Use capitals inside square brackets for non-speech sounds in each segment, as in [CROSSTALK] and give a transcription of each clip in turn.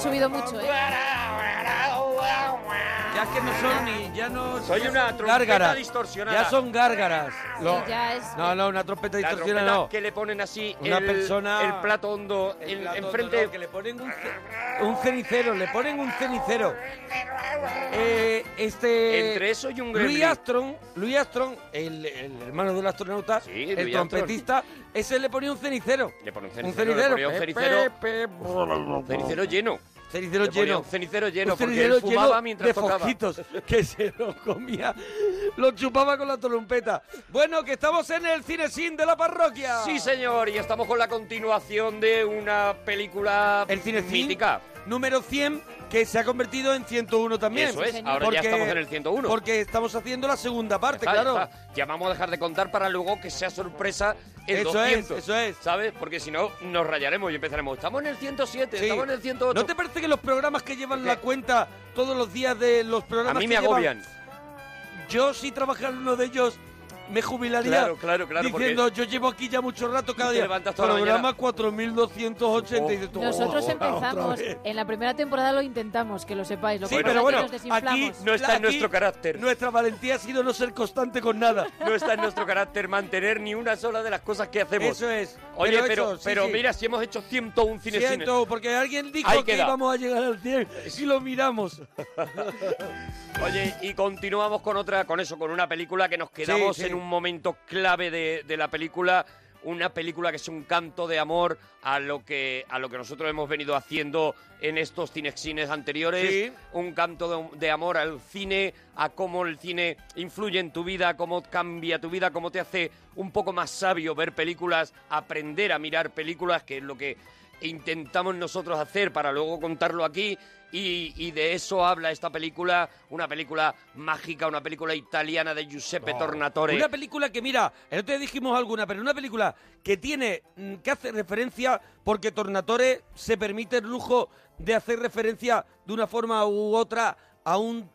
subido mucho, ¿eh? Ya que no son ni, ya no... Soy ya una son trompeta gárgaras. distorsionada. Ya son gárgaras. Lo- ya es- No, no, una trompeta La distorsionada trompeta no. que le ponen así Una el, persona- el plato hondo El en- plato enfrente. no, que le ponen un, ce- un cenicero, le ponen un cenicero. Eh, este... Entre eso y un Louis gremlin. Armstrong, Louis Armstrong, el, el hermano del astronauta, Sí, el Louis trompetista, ese le ponía un cenicero. Le pone un Un cenicero. le cenicero. un Pe- pe- pe- cenicero lleno. Cenicero lleno. cenicero lleno, porque cenicero él fumaba lleno mientras de tocaba. fojitos que [LAUGHS] se lo comía, lo chupaba con la trompeta. Bueno, que estamos en el cine sin de la parroquia. Sí, señor, y estamos con la continuación de una película El mítica. número 100 que se ha convertido en 101 también. Eso es, ahora ya estamos en el 101. Porque estamos haciendo la segunda parte, está, claro. ya está. Ya vamos a dejar de contar para luego que sea sorpresa el Eso 200. es, eso es. ¿Sabes? Porque si no, nos rayaremos y empezaremos. Estamos en el 107, Sí. estamos en el 108. ¿No te parece que los programas que llevan ¿Qué? la cuenta todos los días de los a programas mí que me llevan- agobian. Yo si trabajara en uno de ellos me jubilaría Claro, claro, claro, diciendo yo llevo aquí ya mucho rato cada día. levantas toda la Programa 4280 y dices Nosotros "Oh, empezamos, vez". en la primera temporada lo intentamos, que lo sepáis. Lo Sí, que pero es que bueno, nos aquí No está en nuestro carácter. Nuestra valentía ha sido no ser constante con nada. [LAUGHS] No está en nuestro carácter mantener ni una sola de las cosas que hacemos. Eso es. Oye, pero, eso, sí, pero sí. mira, si hemos hecho 101 cine Siento, porque alguien dijo Ahí que queda. íbamos a llegar al 100 y lo miramos. [LAUGHS] Oye, y continuamos con otra, con eso, con una película que nos quedamos Sí, sí. en un momento clave de, de la película. Una película que es un canto de amor a lo que a lo que nosotros hemos venido haciendo en estos cinexines anteriores. Sí. Un canto de, de amor al cine, a cómo el cine influye en tu vida, cómo cambia tu vida, cómo te hace un poco más sabio ver películas, aprender a mirar películas, que es lo que intentamos nosotros hacer para luego contarlo aquí. Y, y de eso habla esta película, una película mágica, una película italiana de Giuseppe Tornatore. Una película que, mira, otro día dijimos alguna, pero una película que tiene, mm, que hace referencia, porque Tornatore se permite el lujo de hacer referencia de una forma u otra a un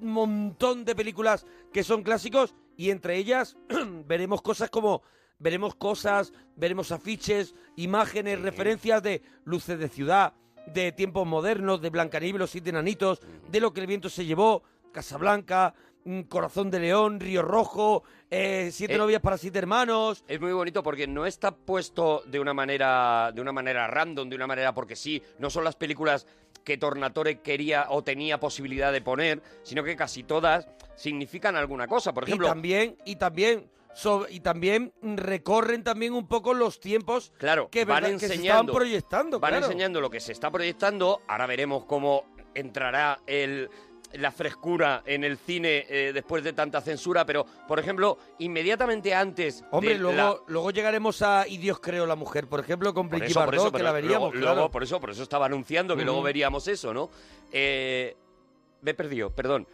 montón de películas que son clásicos y entre ellas [CLEARS THROAT] veremos cosas como veremos cosas, veremos afiches, imágenes, referencias de luces de ciudad, de tiempos modernos, de Blancanieves, los siete enanitos, de lo que el viento se llevó, Casablanca, mm, Corazón de León, Río Rojo, eh, Siete Eh, novias para siete hermanos. Es muy bonito porque no está puesto de una manera de una manera random, de una manera porque sí, no son las películas que Tornatore quería o tenía posibilidad de poner, sino que casi todas significan alguna cosa. Por ejemplo, y también, y también, so- y también recorren también un poco los tiempos Claro, que, van verdad- que se estaban enseñando, proyectando. van claro. enseñando lo que se está proyectando. Ahora veremos cómo entrará el la frescura en el cine eh, después de tanta censura, pero por ejemplo, inmediatamente antes Hombre, de luego, la- luego llegaremos a Y Dios creó la mujer, por ejemplo, con eso, eso, Bardot, que la veríamos, luego, claro. luego, por eso, por eso estaba anunciando que luego veríamos eso, ¿no? Eh, me he perdido, perdón.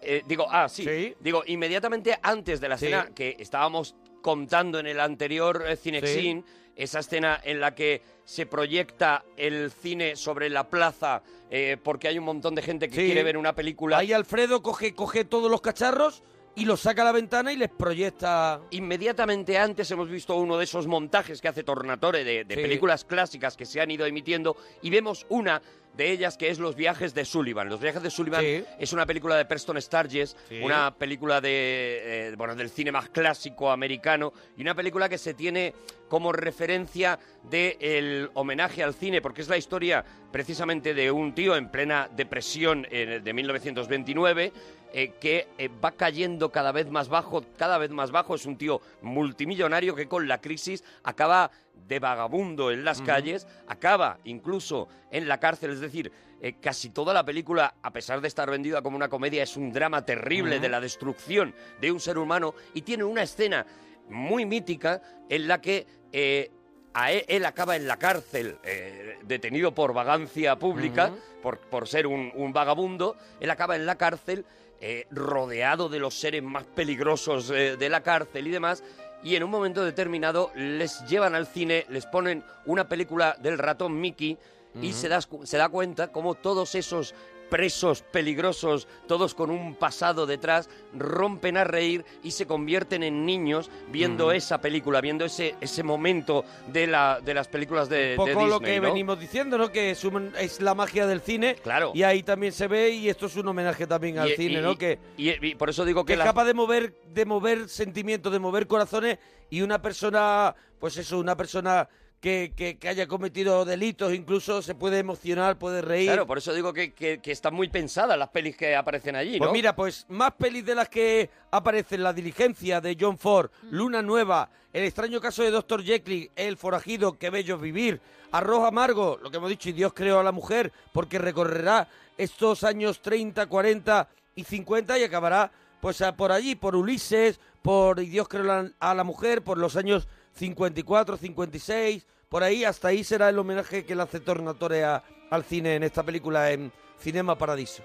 Eh, digo, ah, sí. Sí. Digo, inmediatamente antes de la Sí. escena que estábamos contando en el anterior eh, Cinexin, esa escena en la que se proyecta el cine sobre la plaza eh, porque hay un montón de gente que quiere ver una película. Ahí Alfredo coge, coge todos los cacharros y los saca a la ventana y les proyecta... Inmediatamente antes hemos visto uno de esos montajes que hace Tornatore de, de Sí. películas clásicas que se han ido emitiendo y vemos una de ellas que es Los viajes de Sullivan. Los viajes de Sullivan Sí. es una película de Preston Sturges, Sí. una película de, eh, bueno, del cine más clásico americano y una película que se tiene como referencia del homenaje al cine, porque es la historia precisamente de un tío en plena depresión eh, de 1929 eh, que eh, va cayendo cada vez más bajo, cada vez más bajo. Es un tío multimillonario que con la crisis acaba de vagabundo en las Ujú. calles, acaba incluso en la cárcel. Es decir, eh, casi toda la película, a pesar de estar vendida como una comedia, es un drama terrible de la destrucción de un ser humano y tiene una escena muy mítica en la que a él, él acaba en la cárcel, eh, detenido por vagancia pública, por, por ser un, un vagabundo, él acaba en la cárcel, eh, rodeado de los seres más peligrosos eh, de la cárcel y demás, y en un momento determinado les llevan al cine, les ponen una película del ratón Mickey, y se, das se da cuenta como todos esos presos peligrosos, todos con un pasado detrás, rompen a reír y se convierten en niños viendo esa película, viendo ese, ese momento de, la, de las películas de, Un poco lo Disney, que ¿no? venimos diciendo, ¿no? Que es, un- es la magia del cine. Claro. Y ahí también se ve, y esto es un homenaje también al Y- cine, y- ¿no? y- Que, y, y por eso digo que que es la- capaz de mover, de mover sentimientos, de mover corazones, y una persona, pues eso, una persona que, que, que haya cometido delitos, incluso se puede emocionar, puede reír. Claro, por eso digo que, que- que están muy pensadas las pelis que aparecen allí, Pues ¿no? mira, pues más pelis de las que aparecen La diligencia de John Ford, Luna Nueva, El extraño caso de Dr. Jekyll, El forajido, Qué bello vivir, Arroz amargo, lo que hemos dicho, y Dios creó a la mujer, porque recorrerá estos años 30, 40 y 50 y acabará pues a- por allí, por Ulises, por Y Dios creó la- a la mujer, por los años 54, 56, por ahí, hasta ahí será el homenaje que le hace Tornatore a- al cine en esta película en Cinema Paradiso.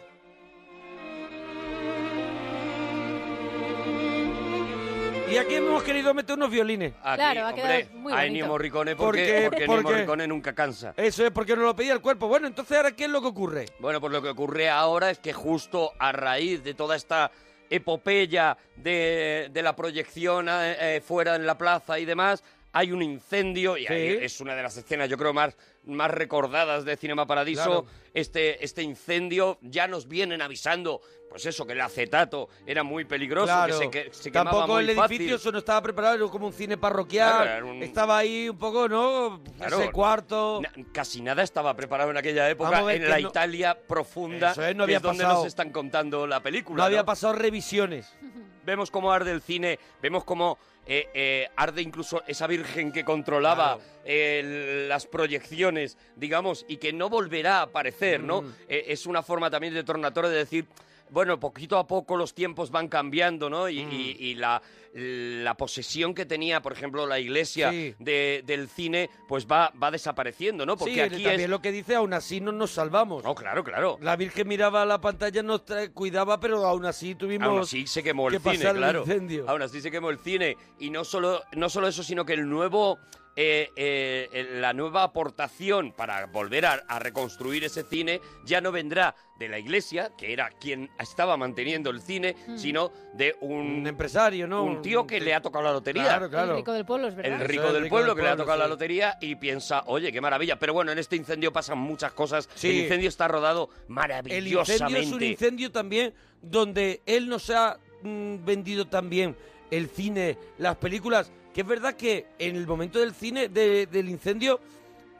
Y aquí hemos querido meter unos violines. Aquí, Claro, ha quedado hombre, muy a bonito. Ennio Morricone ¿Por porque, qué? porque ¿Por Ennio? Morricone nunca cansa. Eso es porque nos lo pedía el cuerpo. Bueno, entonces ahora, ¿qué es lo que ocurre? Bueno, pues lo que ocurre ahora es que justo a raíz de toda esta epopeya de, de la proyección eh, eh, fuera en la plaza y demás, hay un incendio y ahí es una de las escenas, yo creo, más, más recordadas de Cinema Paradiso. Claro. Este, este incendio ya nos vienen avisando, pues eso, que el acetato era muy peligroso, Claro. que se, que, se quemaba Tampoco muy el edificio eso no estaba preparado, era como un cine parroquial. Claro, era un- Estaba ahí un poco, ¿no? Ese cuarto. Na- casi nada estaba preparado en aquella época en que la no- Italia profunda, Eso es, no que había es donde pasado. nos están contando la película. No había pasado revisiones. [LAUGHS] Vemos cómo arde el cine, vemos cómo eh, eh, arde incluso esa virgen que controlaba. Eh, las proyecciones, digamos, y que no volverá a aparecer, ¿no? Mm. Eh, es una forma también de Tornatore de decir, bueno, poquito a poco los tiempos van cambiando, ¿no? Y, Mm. y- y la, la posesión que tenía, por ejemplo, la iglesia Sí. de- del cine, pues va, va desapareciendo, ¿no? Porque sí, aquí también es... lo que dice, aún así no nos salvamos. No, claro, claro. La Virgen miraba a la pantalla, nos cuidaba, pero aún así tuvimos... Aún así se quemó el que cine, el claro. Aún así se quemó el cine. Y no solo, no solo eso, sino que el nuevo. Eh, eh, el- la nueva aportación para volver a, a reconstruir ese cine ya no vendrá de la iglesia, que era quien estaba manteniendo el cine, Mm. sino de Un un, empresario, ¿no? un tío que le ha tocado la lotería. Claro, claro. El rico del pueblo, es verdad. El rico el del rico pueblo del que le ha tocado la lotería y piensa, oye, qué maravilla. Pero bueno, en este incendio pasan muchas cosas. Sí. El incendio está rodado El maravillosamente. incendio es un incendio también donde él nos ha mm, vendido también el cine, las películas, que es verdad que en el momento del cine, de- del incendio,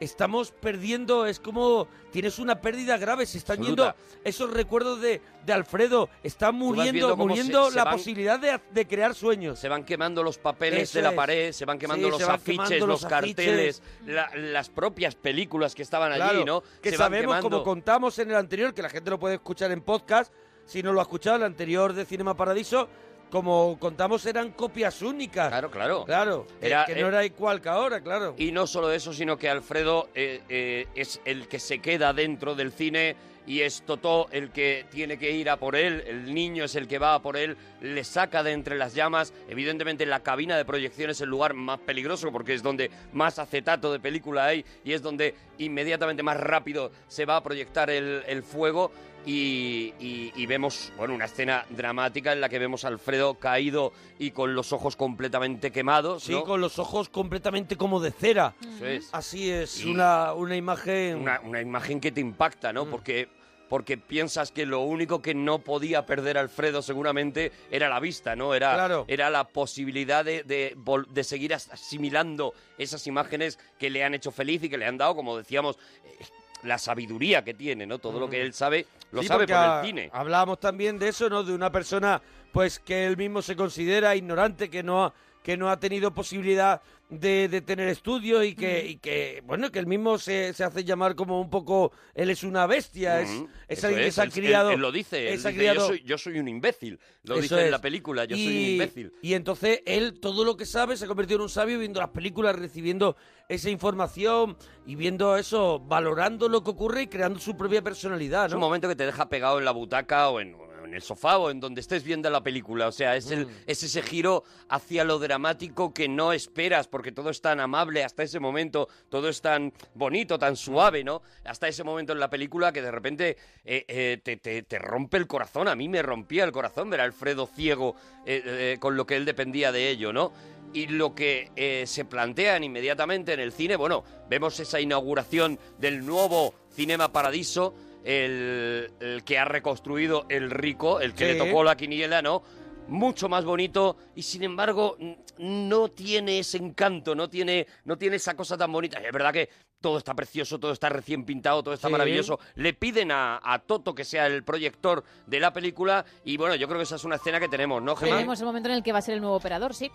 estamos perdiendo, es como tienes una pérdida grave, se están Absoluta. yendo esos recuerdos de, de Alfredo, está muriendo, muriendo se- se la van- posibilidad de, de crear sueños. Se van quemando los papeles Eso de la es. pared, se van quemando Sí, los van afiches, quemando los, los carteles, la- las propias películas que estaban allí, ¿no? Que se sabemos, como contamos en el anterior, que la gente lo puede escuchar en podcast, si no lo ha escuchado, el anterior de Cinema Paradiso, como contamos, eran copias únicas. Claro, claro. Claro, que- Era, que eh, no era igual que ahora, claro. Y no solo eso, sino que Alfredo eh, eh, es el que se queda dentro del cine y es Totó el que tiene que ir a por él, el niño es el que va a por él, le saca de entre las llamas. Evidentemente la cabina de proyección es el lugar más peligroso porque es donde más acetato de película hay y es donde inmediatamente más rápido se va a proyectar el, el fuego. Y, y- y vemos bueno una escena dramática en la que vemos a Alfredo caído y con los ojos completamente quemados. Sí, ¿no? con los ojos completamente como de cera. Eso es. Así es, una, una imagen... una, una imagen que te impacta, Mm. ¿no? Porque, porque piensas que lo único que no podía perder Alfredo seguramente era la vista, ¿no? Era, Claro. era la posibilidad de, de seguir as- asimilando esas imágenes que le han hecho feliz y que le han dado, como decíamos, eh, la sabiduría que tiene, ¿no? Todo lo que él sabe, lo Mm. Sí, sabe por el cine. Hablábamos también de eso, ¿no? De una persona, pues, que él mismo se considera ignorante, que no ha, que no ha tenido posibilidad de, de tener estudios y que, y que, bueno, que él mismo se, se hace llamar como un poco, él es una bestia, es, Ujú, es alguien que se ha él- él- criado... Él, lo dice, él dice, criado- yo, soy, yo soy un imbécil. Lo dice en la película, yo soy un Y- imbécil. Y entonces él, todo lo que sabe, se ha convertido en un sabio viendo las películas, recibiendo esa información y viendo eso, valorando lo que ocurre y creando su propia personalidad, Es un ¿no? momento que te deja pegado en la butaca o en, en el sofá o en donde estés viendo la película. O sea, es, el, Mm. es ese giro hacia lo dramático que no esperas, porque todo es tan amable hasta ese momento, todo es tan bonito, tan suave, ¿no? Hasta ese momento en la película que de repente eh, eh, te, te- te rompe el corazón. A mí me rompía el corazón ver a Alfredo ciego eh, con lo que él dependía de ello, ¿no? Y lo que eh, se plantean inmediatamente en el cine, bueno, vemos esa inauguración del nuevo Cinema Paradiso, el, el que ha reconstruido el rico, el que Sí. le tocó la quiniela, ¿no? Mucho más bonito y sin embargo no tiene ese encanto, no tiene, no tiene esa cosa tan bonita. Es verdad que todo está precioso, todo está recién pintado, todo está Sí. maravilloso. Le piden a, a Toto que sea el proyector de la película y bueno, yo creo que esa es una escena que tenemos, ¿no, Gemma? Tenemos el momento en el que va a ser el nuevo operador, sí.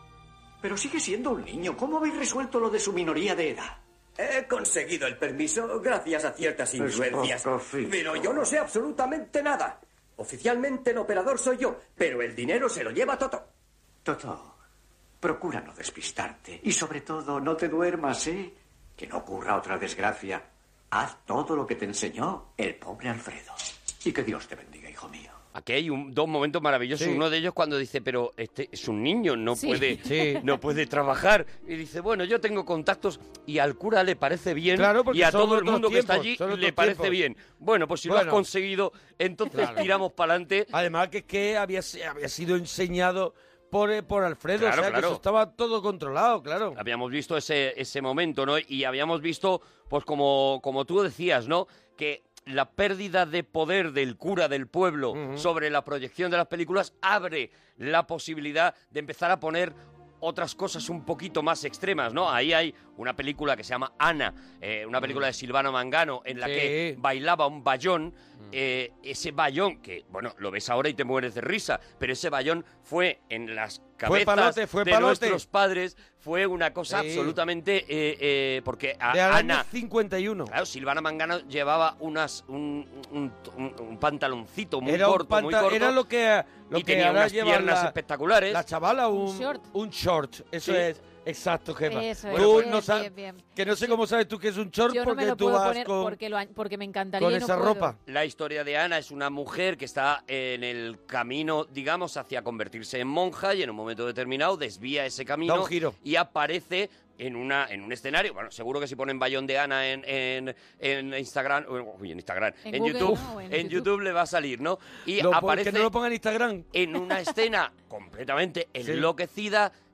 Pero sigue siendo un niño. ¿Cómo habéis resuelto lo de su minoría de edad? He conseguido el permiso gracias a ciertas influencias. Pero yo no sé absolutamente nada. Oficialmente el operador soy yo, pero el dinero se lo lleva Toto. Toto, procura no despistarte. Y sobre todo, no te duermas, ¿eh? Que no ocurra otra desgracia. Haz todo lo que te enseñó el pobre Alfredo. Y que Dios te bendiga. Aquí hay un- dos momentos maravillosos. Sí. Uno de ellos cuando dice, pero este es un niño, no Sí. puede, Sí. no puede trabajar. Y dice, bueno, yo tengo contactos y al cura le parece bien Claro, porque y a todo el mundo que está allí le parece tiempos. bien. Bueno, pues si lo has conseguido, entonces Claro. tiramos para adelante. Además que es que había, había sido enseñado por, eh, por Alfredo, Claro, o sea claro. que eso estaba todo controlado, claro. Habíamos visto ese, ese momento, ¿no? Y habíamos visto, pues como, como tú decías, ¿no? Que la pérdida de poder del cura del pueblo sobre la proyección de las películas abre la posibilidad de empezar a poner otras cosas un poquito más extremas, ¿no? Ahí hay una película que se llama Ana, eh, una película de Silvano Mangano, en la Sí. que bailaba un bayón. eh, ese bayón, que, bueno, lo ves ahora y te mueres de risa, pero ese bayón fue en las Fue cabezas palote, fue de palote. nuestros padres, fue una cosa Sí. absolutamente... eh, eh, porque a- De Ana... 51. Claro, Silvana Mangano llevaba unas un, un- un- un pantaloncito muy era, un corto, muy corto. era lo que, lo y que tenía ahora unas piernas la, espectaculares. la chavala, un, Un short. un short. Eso Sí. es, exacto, Gemma. Eso Tú es, no bien, sabes- bien, bien. Que no sé cómo sabes tú que es un short Yo no porque me lo tú puedo vas poner con, porque, lo, porque me encantaría con y no esa puedo. ropa. La historia de Ana es una mujer que está en el camino, digamos, hacia convertirse en monja y en un momento determinado desvía ese camino Da un giro. y aparece en una en un escenario. Bueno, seguro que si ponen Bayón de Ana en, en, en Instagram, uy, en Instagram, En en, Google, YouTube, en en, YouTube. YouTube le va a salir, ¿no? Y Lo- aparece que no lo ponga en Instagram. en una escena completamente Sí.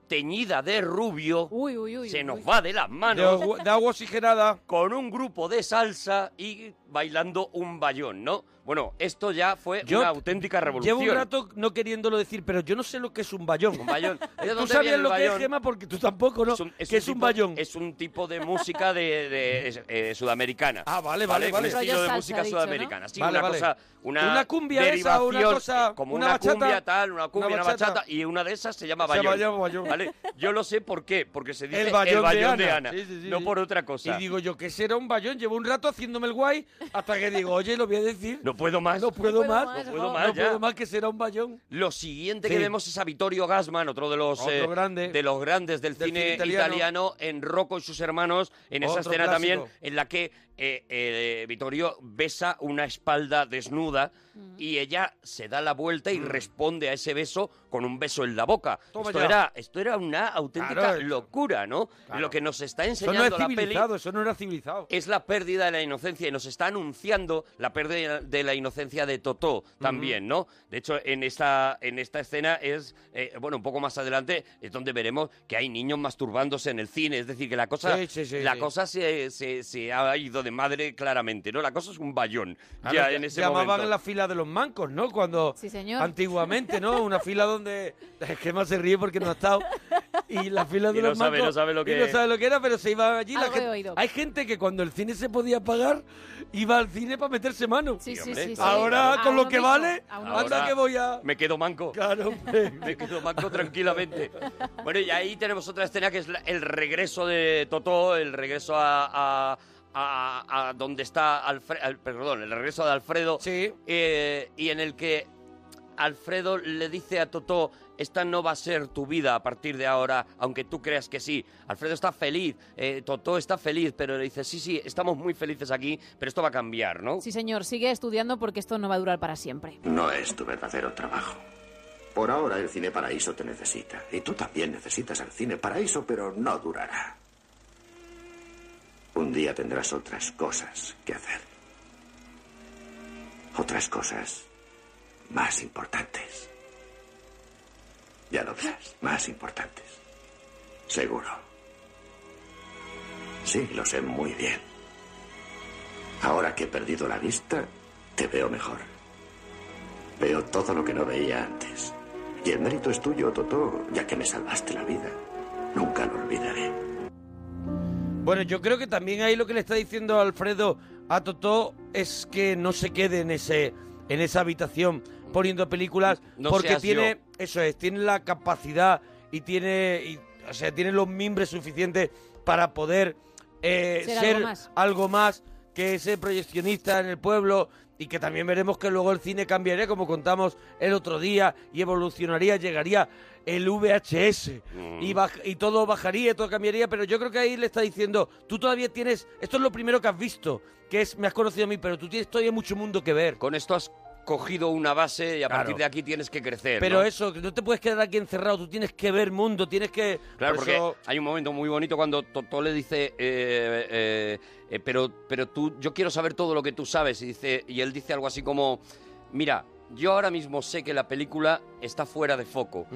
Teñida de rubio, Uy, uy, uy. se nos uy. va de las De, manos agua- de agua oxigenada. con un grupo de salsa y bailando un bayón, ¿no? Bueno, esto ya fue Yo una auténtica revolución. Llevo un rato no queriéndolo decir, pero yo no sé lo que es un bayón. Un bayón. [LAUGHS] ¿De ¿Tú sabías el lo que es, bayón? Gema? Porque tú tampoco, ¿no? Es un, es ¿Qué un es un tipo- bayón? Es un tipo de música de, de- eh, sudamericana. Ah, vale, vale, Un vale. estilo Rollo de música sudamericana. Sí, Vale, una vale. cosa, una, Una cumbia esa, una cosa, eh, como una una, bachata, cumbia tal, una cumbia, una una bachata. bachata, y una de esas se llama Se bayón. llama bayón. ¿Vale? Yo lo sé por qué, porque se dice El bayón, de, Ana. Ana, Sí, sí, sí, no por otra cosa. Y digo yo, ¿qué será un bayón? Llevo un rato haciéndome el guay hasta que digo, oye, lo voy a decir. no puedo más. No puedo más. más, no puedo más No ya. puedo más que será un bayón. Lo siguiente Sí. que vemos es a Vittorio Gassman, otro de los Otro eh, grande. de los grandes del, Del cine cine italiano. italiano. en Rocco y sus hermanos, en esa escena clásico. también en la que eh, eh, Vittorio besa una espalda desnuda Mm. y ella se da la vuelta y responde a ese beso con un beso en la boca. Mm. Toma Esto ya. era, esto era una auténtica Claro, locura, ¿no? Claro. Lo que nos está Eso no enseñando es la peli civilizado, eso no era civilizado. es la pérdida de la inocencia y nos está anunciando la pérdida de la inocencia de Totó también, ¿no? De hecho, en esta, en esta escena es, eh, bueno, un poco más adelante es donde veremos que hay niños masturbándose en el cine, es decir, que la cosa, Sí, sí, sí, la sí. cosa se, se, se ha ido de madre claramente, ¿no? La cosa es un bayón Claro, ya en ese llamaban momento. la fila de los mancos, ¿no? Cuando Sí, señor. antiguamente, ¿no? [LAUGHS] Una fila donde es que más se ríe porque no ha estado y la fila de Y no los sabe- mancos no sabe lo y que- no sabe lo que era, pero se iba allí la gente- oído. Hay gente que cuando el cine se podía pagar iba al cine para meterse mano. Sí, sí, hombre, sí, sí. Ahora A con lo que mismo, vale, anda Ahora- que voy a Me quedo manco. Claro, hombre. [LAUGHS] Me quedo manco tranquilamente. Bueno, y ahí tenemos otra escena que es el regreso de Totó, el regreso a, a, a- a donde está Alfredo, perdón, el regreso de Alfredo. Sí. eh, y en el que Alfredo le dice a Totó, esta no va a ser tu vida a partir de ahora, aunque tú creas que sí. Alfredo está feliz, eh, Totó está feliz, pero le dice, sí, sí, estamos muy felices aquí, pero esto va a cambiar, ¿no? Sí, señor, sigue estudiando porque esto no va a durar para siempre. No es tu verdadero trabajo. Por ahora el Cine Paraíso te necesita. Y tú también necesitas al Cine Paraíso, pero no durará. Un día tendrás otras cosas que hacer. Otras cosas más importantes. Ya lo verás, más importantes. Seguro. Sí, lo sé muy bien. Ahora que he perdido la vista, te veo mejor. Veo todo lo que no veía antes. Y el mérito es tuyo, Totó, ya que me salvaste la vida. Nunca lo olvidaré. Bueno, yo creo que también ahí lo que le está diciendo Alfredo a Totó es que no se quede en ese en esa habitación poniendo películas No porque tiene yo. eso es, tiene la capacidad y tiene y, o sea, tiene los mimbres suficientes para poder eh, Ser ser, algo más. algo más que ese proyeccionista en el pueblo y que también veremos que luego el cine cambiaría como contamos el otro día y evolucionaría, llegaría el VHS y, baj- y todo bajaría, todo cambiaría, pero yo creo que ahí le está diciendo, tú todavía tienes, esto es lo primero que has visto, que es, me has conocido a mí, pero tú tienes todavía mucho mundo que ver. Con esto has cogido una base y a Claro. partir de aquí tienes que crecer. Pero ¿no? eso, no te puedes quedar aquí encerrado, tú tienes que ver mundo, tienes que... Claro, por porque eso- hay un momento muy bonito cuando Totó le dice, eh, eh, eh, pero, pero tú, yo quiero saber todo lo que tú sabes. Y, dice, y él dice algo así como, mira, yo ahora mismo sé que la película está fuera de foco.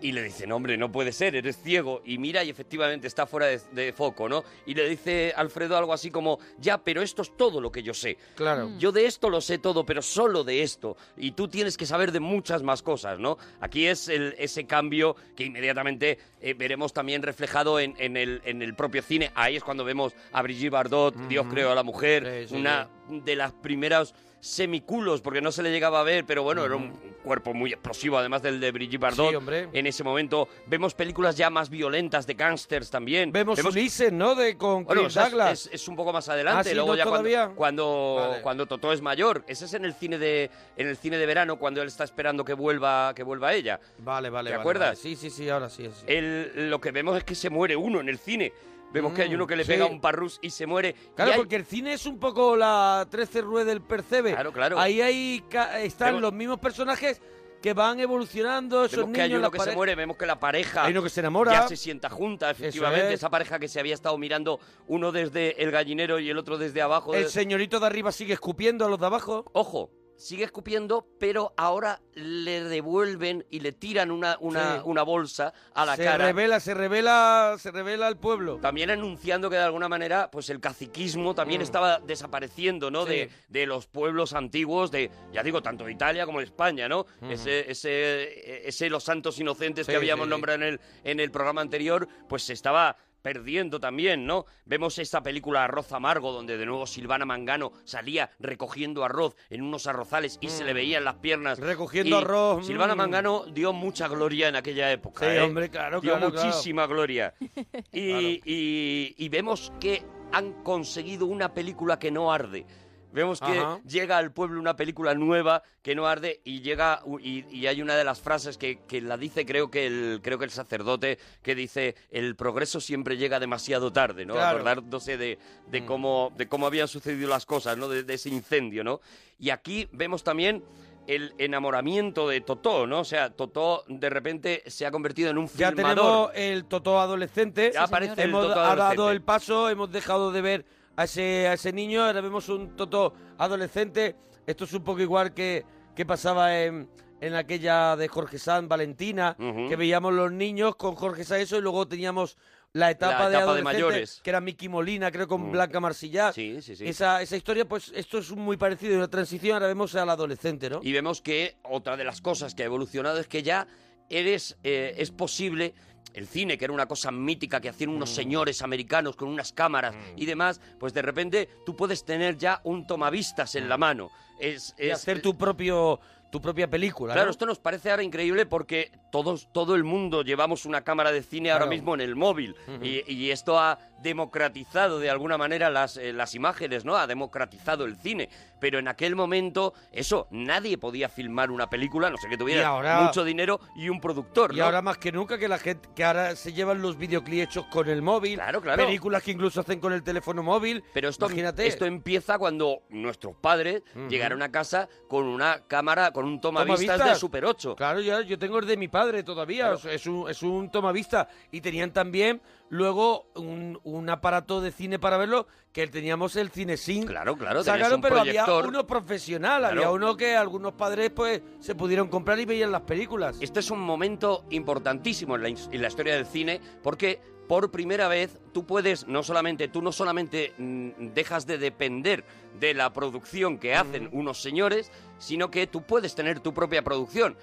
Y le dicen, hombre, no puede ser, eres ciego. Y mira, y efectivamente está fuera de, de foco, ¿no? Y le dice Alfredo algo así como, ya, pero esto es todo lo que yo sé. Claro. Yo de esto lo sé todo, pero solo de esto. Y tú tienes que saber de muchas más cosas, ¿no? Aquí es el- ese cambio que inmediatamente eh, veremos también reflejado en, en el, en el propio cine. Ahí es cuando vemos a Brigitte Bardot, Dios creó a la mujer, Sí, sí, una de las primeras semiculos, porque no se le llegaba a ver, pero bueno, era un cuerpo muy explosivo, además del de Brigitte Bardot. Sí, hombre. En ese momento vemos películas ya más violentas de gángsters también. Vemos Ulises, ¿no? De, con Bueno, o sea, es- es, un poco más adelante, Ah, ¿sí? luego ¿No ya cuando, todavía? cuando, Vale. cuando Totó es mayor. Ese es en el cine de en el cine de verano cuando él está esperando que vuelva que vuelva ella. Vale, vale, ¿Te vale, acuerdas? vale. Sí, sí, sí, ahora sí. sí. El- lo que vemos es que se muere uno en el cine. Vemos que hay uno que le sí. pega un parrus y se muere. Claro, hay- porque el cine es un poco la 13 rueda del percebe. Claro, claro. Ahí hay, están Vemos- los mismos personajes que van evolucionando, esos Vemos que hay niños, uno que se muere, vemos que la pareja Hay uno que se enamora. ya se sienta junta, efectivamente. es. Esa pareja que se había estado mirando uno desde el gallinero y el otro desde abajo. El de- señorito de arriba sigue escupiendo a los de abajo. Ojo, sigue escupiendo, pero ahora le devuelven y le tiran una, una, Sí. una bolsa a la se cara. revela, se revela, se revela al pueblo. También anunciando que de alguna manera, pues el caciquismo también Mm. estaba desapareciendo, ¿no? Sí. De, de los pueblos antiguos, de, ya digo, tanto de Italia como de España, ¿no? Ese, ese, ese los santos inocentes Sí, que habíamos nombrado en el, en el programa anterior, pues se estaba perdiendo también, ¿no? Vemos esta película Arroz Amargo, donde de nuevo Silvana Mangano salía recogiendo arroz en unos arrozales y se le veían las piernas. Mm. Recogiendo Y arroz, Silvana mm. Mangano dio mucha gloria en aquella época. Sí, ¿eh? hombre, claro, Dio claro, claro. muchísima gloria. [LAUGHS] Y, Claro. y- y vemos que han conseguido una película que no arde. Vemos que Ajá. llega al pueblo una película nueva que no arde y llega y, y hay una de las frases que, que la dice creo que el creo que el sacerdote que dice el progreso siempre llega demasiado tarde, ¿no? Claro. Acordándose de, de Mm. cómo de cómo habían sucedido las cosas, ¿no? De, de ese incendio, ¿no? Y aquí vemos también el enamoramiento de Totó, ¿no? O sea, Totó de repente se ha convertido en un Ya filmador. tenemos el Totó adolescente. Ya aparece el Totó ha dado adolescente. el paso, hemos dejado de ver a ese, a ese niño, ahora vemos un Totó adolescente. Esto es un poco igual que, que pasaba en, en aquella de Jorge Sanz, Valentina, Ujú. que veíamos los niños con Jorge Sanz eso y luego teníamos la etapa, La de etapa de adolescente, mayores. que era Miki Molina, creo, con Mm. Blanca Marsillat. Sí, sí, sí. Esa, esa historia, pues esto es muy parecido, una transición, ahora vemos al adolescente, ¿no? Y vemos que otra de las cosas que ha evolucionado es que ya eres, eh, es posible el cine, que era una cosa mítica que hacían Mm. unos señores americanos con unas cámaras y demás, pues de repente tú puedes tener ya un tomavistas en la mano. Es, y es- hacer tu propio tu propia película. Claro, ¿no? esto nos parece ahora increíble porque todos, todo el mundo llevamos una cámara de cine ahora mismo en el móvil y, y esto ha democratizado de alguna manera las, eh, las imágenes, ¿no? Ha democratizado el cine. Pero en aquel momento, eso, nadie podía filmar una película, no sé que tuviera ahora- mucho dinero y un productor, Y ¿no? ahora más que nunca que la gente que ahora se llevan los videoclips hechos con el móvil, Claro, claro. películas que incluso hacen con el teléfono móvil. Pero esto, Imagínate. esto empieza cuando nuestros padres llegaron a casa con una cámara, con un tomavistas, Tomavistas. de Super 8. Claro, yo, yo tengo el de mi padre todavía, Claro. es- un, es un tomavista. Y tenían también luego un, un aparato de cine para verlo, que teníamos el CineSync. Claro, claro, Sacaron, pero proyector. había uno profesional, Claro. había uno que algunos padres pues se pudieron comprar y veían las películas. Este es un momento importantísimo en la, en la historia del cine porque por primera vez tú puedes, no solamente, tú no solamente mm, dejas de depender de la producción que hacen unos señores, sino que tú puedes tener tu propia producción.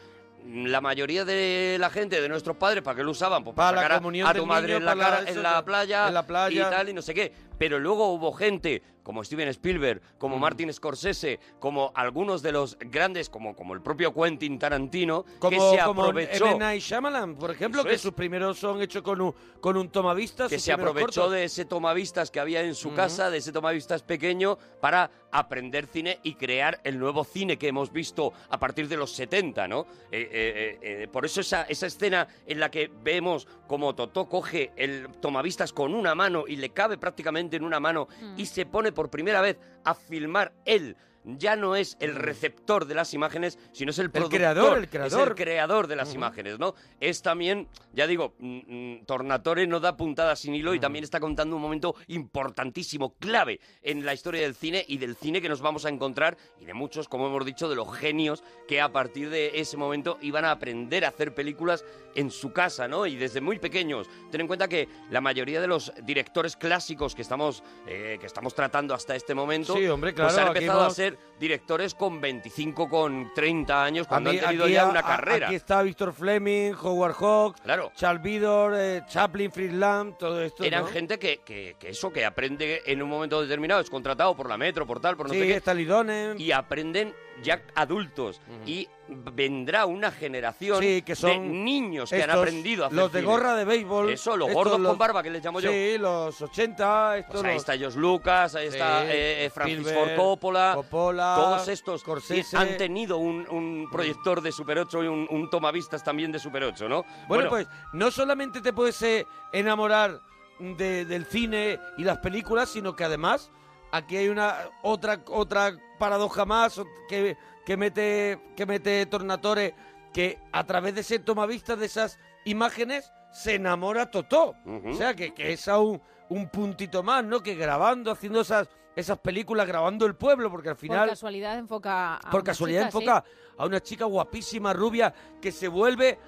La mayoría de la gente, de nuestros padres, ¿para qué lo usaban? Pues para, sacar a- a, tu madre niño, en la, cara- eso, en la playa, en la playa. y tal, y no sé qué. Pero luego hubo gente como Steven Spielberg, como Martin Scorsese, como algunos de los grandes, como, como el propio Quentin Tarantino, que se como aprovechó M. Night Shyamalan, por ejemplo, Eso que es. sus primeros son hechos con un, con un tomavistas. que se aprovechó cortos. de ese tomavistas que había en su casa, de ese tomavistas pequeño, para aprender cine y crear el nuevo cine que hemos visto a partir de los 70, ¿no? Eh, eh, eh, por eso esa, esa escena en la que vemos como Totó coge el tomavistas con una mano y le cabe prácticamente en una mano y se pone por primera vez a filmar él. Ya no es el receptor de las imágenes, sino es el productor. creador, el Es creador. el creador de las imágenes, ¿no? Es también, ya digo, mm, mm, Tornatore no da puntada sin hilo y también está contando un momento importantísimo, clave en la historia del cine y del cine que nos vamos a encontrar y de muchos, como hemos dicho, de los genios que a partir de ese momento iban a aprender a hacer películas en su casa, ¿no? Y desde muy pequeños. Ten en cuenta que la mayoría de los directores clásicos que estamos, eh, que estamos tratando hasta este momento, Sí, hombre, pues claro, han aquí empezado a hemos- directores con 25, con 30 años, cuando mí- han tenido aquí ya a- una a- carrera. Aquí está Víctor Fleming, Howard Hawks, Claro. Charles Vidor, eh, Chaplin, Fritz Lang, todo esto. Eran ¿no? gente que, que, que eso, que aprende en un momento determinado, es contratado por la metro, por tal, por no sí, sé qué, Stanley Donen. y aprenden ya adultos. Y vendrá una generación Sí, que de son niños que han estos, aprendido a hacer Los de cine. gorra de béisbol. Eso, los estos, gordos los- con barba, que les llamo yo. Sí, los 80, estos Pues ahí los- está Josh Lucas, ahí está Sí, eh, eh, Francis Ford Coppola, Coppola, todos estos Scorsese. han tenido un, un proyector de Super 8 y un, un tomavistas también de Super 8, ¿no? Bueno, pues no solamente te puedes eh, enamorar de- del cine y las películas, sino que además aquí hay una otra otra paradoja más que, que mete que mete Tornatore que a través de ese tomavistas de esas imágenes se enamora Totó. O sea, que, que es aún un puntito más, ¿no? Que grabando, haciendo esas esas películas, grabando el pueblo, porque al Por final casualidad enfoca a por una casualidad chica, sí. enfoca a una chica guapísima, rubia, que se vuelve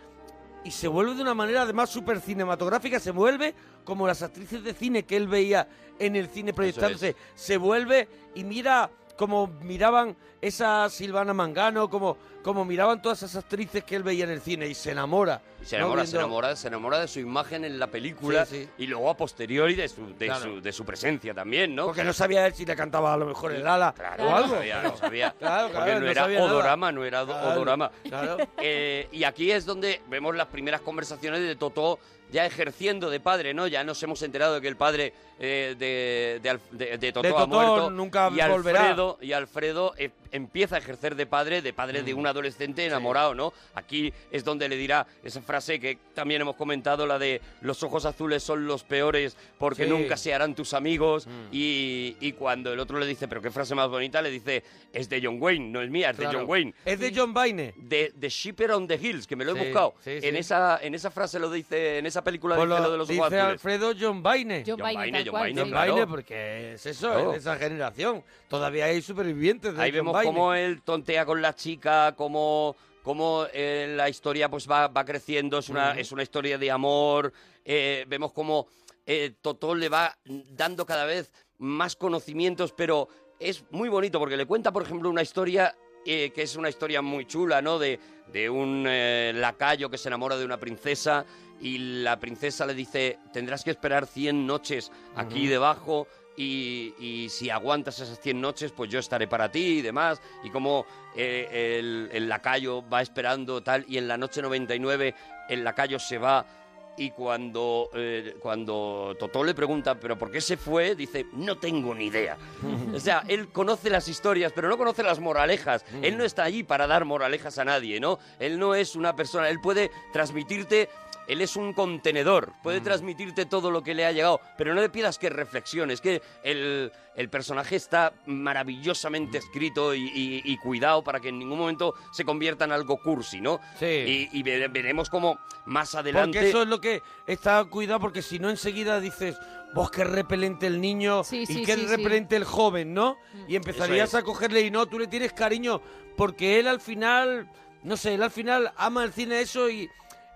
y se vuelve de una manera además súper cinematográfica, se vuelve como las actrices de cine que él veía en el cine proyectándose, se vuelve y mira como miraban esa Silvana Mangano, como, como miraban todas esas actrices que él veía en el cine y se enamora. Y se ¿no? enamora, se enamora, se enamora de su imagen en la película Sí, sí. y luego a posteriori de su, de, Claro. su, de su presencia también, ¿no? Porque no sabía él si le cantaba a lo mejor el ala Claro, o no algo. sabía, no sabía. [LAUGHS] Claro, porque claro, no, no era sabía nada. odorama, no era odorama. claro. [LAUGHS] Eh, y aquí es donde vemos las primeras conversaciones de Totó ya ejerciendo de padre, ¿no? Ya nos hemos enterado de que el padre eh, de, de, de- de Totó De ha Totó muerto. nunca y volverá. Alfredo, y Alfredo eh, empieza a ejercer de padre, de padre Mm. de un adolescente enamorado, ¿no? Aquí es donde le dirá esa frase que también hemos comentado, la de los ojos azules son los peores porque Sí. nunca se harán tus amigos. Mm. Y, y cuando el otro le dice, pero qué frase más bonita, le dice, es de John Wayne, no es mía, es de Claro. John Wayne. Es de John Baine. De, de Shipper on the Hills, que me lo he Sí, buscado. sí, En, sí. esa, en esa frase lo dice, en esa película Pues dice lo lo de los dice ojos azules. Alfredo John Baine. John tal John sí. John claro. Porque es eso, Claro. es de esa generación. Todavía hay supervivientes de Ahí John vemos Baine. cómo él tontea con la chica, cómo, cómo eh, la historia pues va, va creciendo, es una, es una historia de amor. eh, vemos cómo eh, Totó le va dando cada vez más conocimientos, pero es muy bonito porque le cuenta, por ejemplo, una historia eh, que es una historia muy chula, ¿no? De, de un eh, lacayo que se enamora de una princesa y la princesa le dice, tendrás que esperar 100 noches aquí debajo y, y si aguantas esas 100 noches, pues yo estaré para ti y demás, y como eh, el, el lacayo va esperando tal, y en la noche 99 el lacayo se va y cuando, eh, cuando Totó le pregunta, ¿pero por qué se fue? Dice, no tengo ni idea. o sea, él conoce las historias, pero no conoce las moralejas. Él no está allí para dar moralejas a nadie, ¿no? Él no es una persona, él puede transmitirte él es un contenedor, puede transmitirte todo lo que le ha llegado, pero no le pidas que reflexione, es que el, el personaje está maravillosamente escrito y, y- y cuidado para que en ningún momento se convierta en algo cursi, ¿no? Sí. Y, y ve- veremos cómo más adelante... Porque eso es lo que está cuidado, porque si no enseguida dices, vos qué repelente el niño Sí, y sí, qué sí, sí. repelente el joven, ¿no? Y empezarías es. a cogerle y no, tú le tienes cariño, porque él al final, no sé, él al final ama el cine eso y,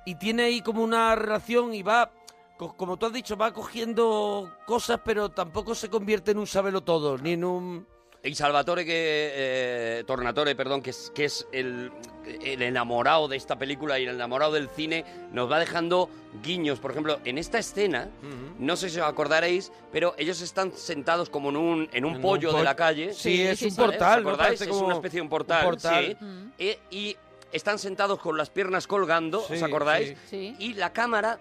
y tiene ahí como una relación y va, co- como tú has dicho, va cogiendo cosas, pero tampoco se convierte en un sabelo todo, ni en un... Y Salvatore que eh, Tornatore, perdón, que es, que es el, el enamorado de esta película y el enamorado del cine, nos va dejando guiños. Por ejemplo, en esta escena, no sé si os acordaréis, pero ellos están sentados como en un, en un En un pollo de po- la calle. Sí, es un ¿Vale? portal, ¿Os acordáis? Parece Es como una especie de un portal. un portal. sí. Mm. Eh, y están sentados con las piernas colgando, Sí, ¿os acordáis? sí. Sí. Y la cámara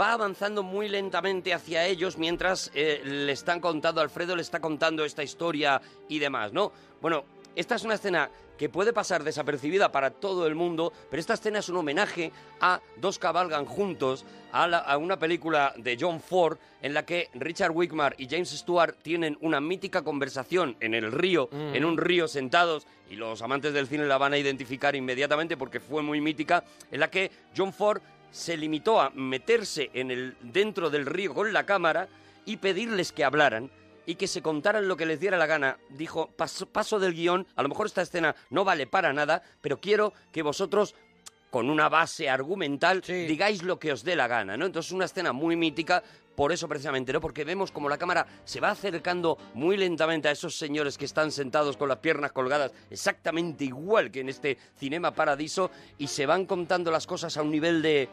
va avanzando muy lentamente hacia ellos mientras eh, le están contando, Alfredo le está contando esta historia y demás, ¿no? Bueno, esta es una escena que puede pasar desapercibida para todo el mundo, pero esta escena es un homenaje a Dos cabalgan juntos, a, la- a una película de John Ford en la que Richard Wickmar y James Stewart tienen una mítica conversación en el río, en un río sentados, y los amantes del cine la van a identificar inmediatamente porque fue muy mítica, en la que John Ford se limitó a meterse en el dentro del río con la cámara y pedirles que hablaran y que se contaran lo que les diera la gana. Dijo, paso, paso del guion, a lo mejor esta escena no vale para nada, pero quiero que vosotros con una base argumental Sí. digáis lo que os dé la gana, ¿no? Entonces es una escena muy mítica por eso precisamente, ¿no? Porque vemos como la cámara se va acercando muy lentamente a esos señores que están sentados con las piernas colgadas, exactamente igual que en este Cinema Paradiso, y se van contando las cosas a un nivel de,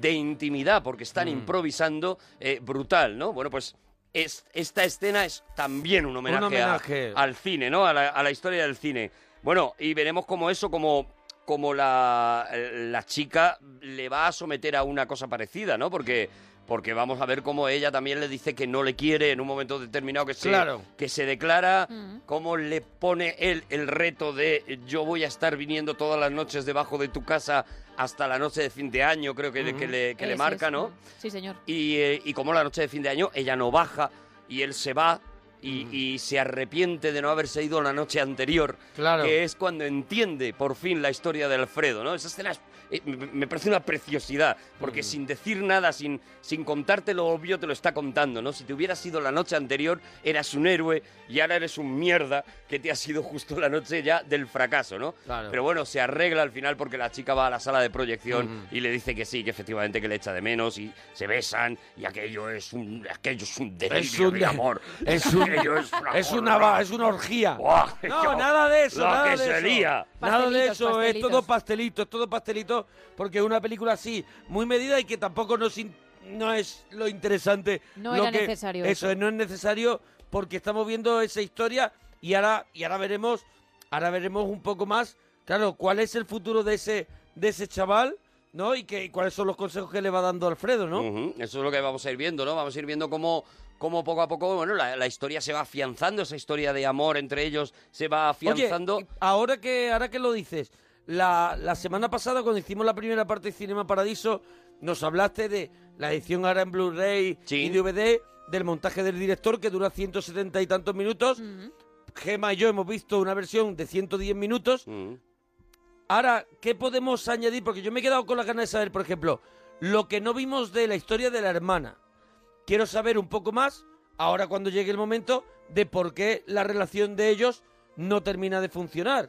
de intimidad, porque están improvisando eh, brutal, ¿no? Bueno, pues es- esta escena es también un homenaje, al cine, ¿no? A la, a la historia del cine. Bueno, y veremos como eso, como, como la, la chica le va a someter a una cosa parecida, ¿no? Porque, porque vamos a ver cómo ella también le dice que no le quiere en un momento determinado que se, Claro. que se declara, Mm. cómo le pone él el reto de yo voy a estar viniendo todas las noches debajo de tu casa hasta la noche de fin de año, creo que, que le, que le marca. ¿no? Sí, señor. y, eh, y como la noche de fin de año ella no baja y él se va y, y se arrepiente de no haberse ido la noche anterior, Claro. que es cuando entiende por fin la historia de Alfredo, ¿no? Esa escena es- eh, me parece una preciosidad, porque sin decir nada, sin, sin contarte lo obvio, te lo está contando, ¿no? Si te hubieras ido la noche anterior, eras un héroe y ahora eres un mierda que te ha sido justo la noche ya del fracaso, ¿no? Claro. Pero bueno, se arregla al final porque la chica va a la sala de proyección y le dice que sí, que efectivamente que le echa de menos y se besan y aquello es un aquello es un delirio Es un, de amor. [LAUGHS] es un- Aquello es una es una, es una orgía. Buah, No, yo- nada de eso, nada que de se eso. Nada de Pastelitos, eso, es todo pastelito, es todo pastelito, porque es una película así, muy medida y que tampoco nos in- no es lo interesante. No lo era que- necesario Eso, eso. no es necesario porque estamos viendo esa historia y ahora, y ahora veremos, ahora veremos un poco más, claro, cuál es el futuro de ese, de ese chaval, ¿no? Y que, cuáles son los consejos que le va dando Alfredo, ¿no? Eso es lo que vamos a ir viendo, ¿no? Vamos a ir viendo cómo, cómo poco a poco, bueno, la, la historia se va afianzando, esa historia de amor entre ellos se va afianzando. Oye, ahora que, ahora que lo dices, la, la semana pasada cuando hicimos la primera parte de Cinema Paradiso, nos hablaste de la edición ahora en Blu-ray Sí. y DVD, del montaje del director que dura 170 y tantos minutos. Gema y yo hemos visto una versión de 110 minutos. Ahora, ¿qué podemos añadir? Porque yo me he quedado con la ganas de saber, por ejemplo, lo que no vimos de la historia de la hermana. Quiero saber un poco más, ahora cuando llegue el momento, de por qué la relación de ellos no termina de funcionar.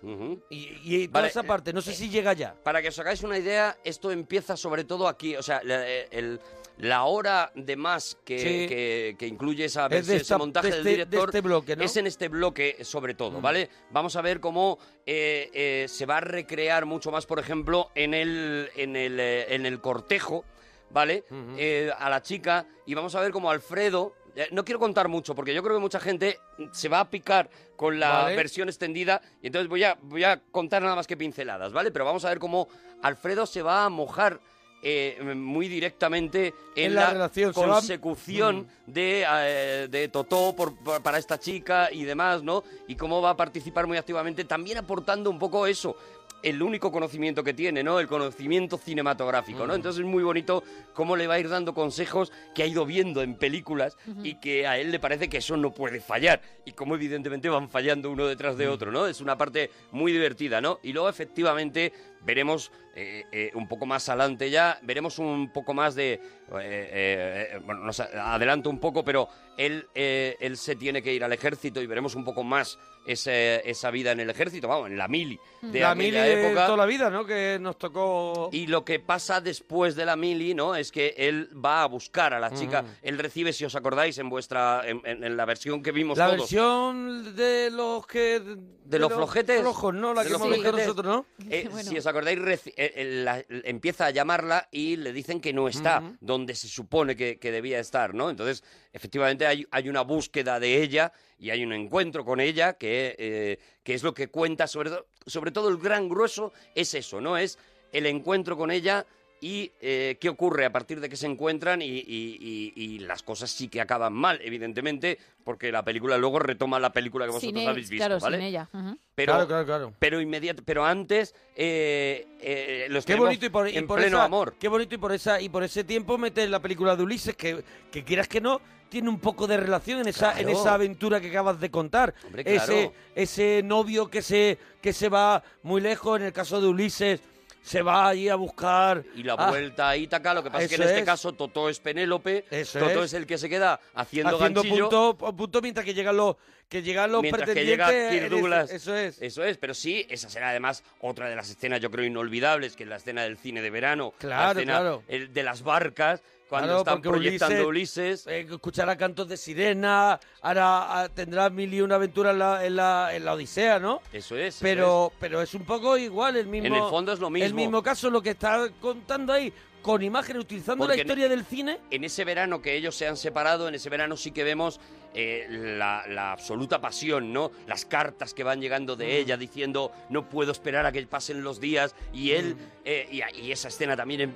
Y, y toda Vale, esa parte, no sé si llega ya. Para que os hagáis una idea, esto empieza sobre todo aquí, o sea, la, eh, el- la hora de más que, Sí. que- que incluye esa Es de ese esta- montaje de del este- de director este bloque, ¿no? es en este bloque sobre todo, ¿vale? Vamos a ver cómo eh, eh, se va a recrear mucho más, por ejemplo, en el, en el, eh, en el cortejo, ¿vale? Eh, a la chica y vamos a ver cómo Alfredo eh, no quiero contar mucho porque yo creo que mucha gente se va a picar con la Vale. versión extendida y entonces voy a, voy a contar nada más que pinceladas, ¿vale? Pero vamos a ver cómo Alfredo se va a mojar eh, muy directamente en, En la relación, va- consecución de, eh, de Totó por- por- para esta chica y demás, ¿no? Y cómo va a participar muy activamente, también aportando un poco eso, el único conocimiento que tiene, ¿no? El conocimiento cinematográfico, ¿no? Entonces es muy bonito cómo le va a ir dando consejos que ha ido viendo en películas y que a él le parece que eso no puede fallar y cómo evidentemente van fallando uno detrás de otro, ¿no? Es una parte muy divertida, ¿no? Y luego efectivamente veremos eh, eh, un poco más adelante ya, veremos un poco más de... eh, bueno, nos adelanto un poco, pero él, él se tiene que ir al ejército y veremos un poco más ese- esa vida en el ejército, vamos, en la mili de la aquella mili de época. toda la vida, ¿no? Que nos tocó... Y lo que pasa después de la mili, ¿no? Es que él va a buscar a la chica. Él recibe, si os acordáis, en vuestra, en, en- en la versión que vimos La todos. versión de los que... De, los flojetes. Flojos, ¿no? La De que los hemos visto nosotros, ¿no? Eh, Bueno. Si os acordáis, reci- eh, eh, la- empieza a llamarla y le dicen que no está donde se supone que, que debía estar, ¿no? Entonces, efectivamente, hay, hay una búsqueda de ella y hay un encuentro con ella que, eh, que es lo que cuenta, sobre, sobre todo el gran grueso, es eso, ¿no? Es el encuentro con ella y eh, qué ocurre a partir de que se encuentran y, y- y- y las cosas sí que acaban mal, evidentemente, porque la película luego retoma la película que vosotros Sin habéis visto, claro, ¿vale? sin ella. Pero, Claro, claro, claro. pero inmediato, pero antes eh, eh, los Qué tenemos bonito y por, y en por pleno esa- amor. Qué bonito y por esa y por ese tiempo mete la película de Ulises que, que quieras que no tiene un poco de relación en esa en esa aventura que acabas de contar. Hombre, claro. Ese ese novio que se que se va muy lejos en el caso de Ulises se va allí a buscar Y la vuelta a Ítaca, lo que pasa es que en este es. caso Totó es Penélope, Eso Totó es. es. el que se queda haciendo, haciendo ganchillo, punto, punto mientras que llegan los que llegan los mientras que llega Kirk Douglas. eso es Eso es, pero sí, esa será además otra de las escenas, yo creo, inolvidables, que es la escena del cine de verano. Claro, la escena claro. de las barcas, cuando Claro, están proyectando Ulises. eh, escuchará cantos de sirena, ahora ah, tendrá mil y una aventura en la, en la, en la Odisea, ¿no? Eso es. eso Pero, pero es un poco igual, el mismo. En el fondo es lo mismo. El mismo caso, lo que está contando ahí, con imágenes, utilizando Porque la en- historia del cine. en ese verano que ellos se han separado, en ese verano sí que vemos eh, la, la absoluta pasión, ¿no? Las cartas que van llegando Mm. de ella diciendo no puedo esperar a que pasen los días y él, Mm. eh, y, y esa escena también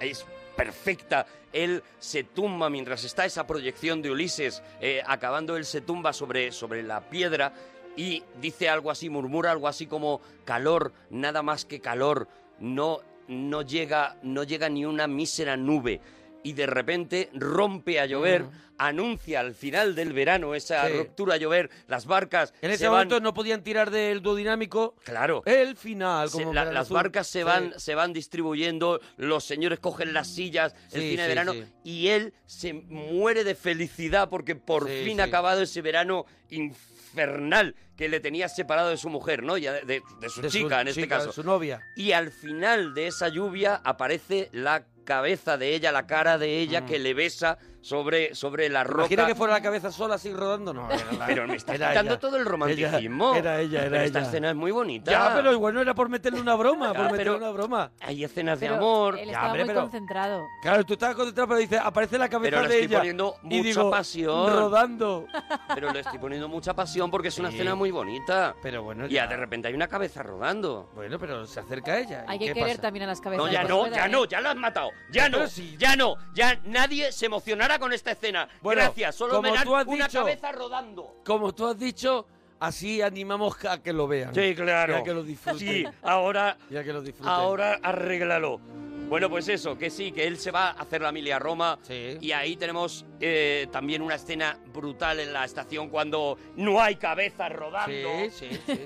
es, es perfecta. Él se tumba mientras está esa proyección de Ulises, eh, acabando él se tumba sobre, sobre la piedra y dice algo así, murmura algo así como calor, nada más que calor, no, no, llega, no llega ni una mísera nube. Y de repente rompe a llover, anuncia al final del verano esa Mm. Sí. ruptura a llover, las barcas En ese se van... momento no podían tirar del duodinámico. Claro. El final, Se- como la- Verano las Azul. barcas se Sí. van, se van distribuyendo, los señores cogen las sillas, el Sí, cine de sí, verano, sí. y él se muere de felicidad porque por Sí, fin sí. ha acabado ese verano infernal que le tenía separado de su mujer, ¿no? Ya de, de- de su De su chica en este chica, de caso. su novia. Y al final de esa lluvia aparece la cabeza de ella, la cara de ella que le besa sobre, sobre la roca. Imagina que fuera la cabeza sola así rodando. No, era la- Pero me está era quitando ella. todo el romanticismo. Ella- era ella, era Pero esta ella. escena es muy bonita. Ya, pero igual no era por meterle una broma, Ya, por meterle pero- una broma. Hay escenas de Pero amor. Él Ya, estaba hombre, muy pero- concentrado. Claro, tú estabas concentrado, pero dice, aparece la cabeza Pero le de estoy ella. poniendo y mucha digo, pasión. Rodando. Pero le estoy poniendo mucha pasión porque es una Sí. escena muy bonita. Pero bueno, Y ya. de repente hay una cabeza rodando. Bueno, pero se acerca a ella. ¿y Hay que querer pasa? también a las cabezas. No, ya no, ya ¿eh? no, ya la has matado. Ya no, Pero ya no, ya nadie se emocionará con esta escena. Bueno, Gracias, solo como me dan tú has una dicho- cabeza rodando. Como tú has dicho, así animamos a que lo vean. Sí, claro. Y a que lo disfruten. Sí, ahora, [LAUGHS] Y a que lo disfruten. ahora arréglalo. Bueno, pues eso, que sí, que él se va a hacer la mili a Roma. Sí. Y ahí tenemos eh, también una escena brutal en la estación cuando no hay cabezas rodando. Sí, sí, sí.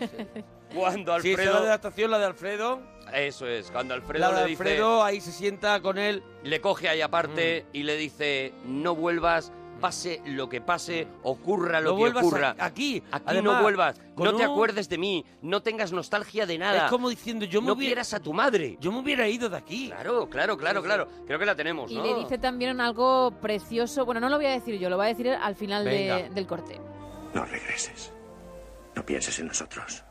[LAUGHS] Cuando Alfredo. la de adaptación, la de Alfredo. Eso es, cuando Alfredo la de le dice. Alfredo, ahí se sienta con él. le coge ahí aparte Mm. y le dice: No vuelvas, pase lo que pase, ocurra lo no que ocurra. a- aquí. Aquí Además, no vuelvas, no te un- acuerdes de mí, no tengas nostalgia de nada. Es como diciendo, yo me, no hubiera, quieras a tu madre. yo me hubiera ido de aquí. Claro, claro, claro, claro. Creo que la tenemos, Y ¿no? le dice también algo precioso. Bueno, no lo voy a decir yo, lo voy a decir al final de- del corte. No regreses. No pienses en nosotros.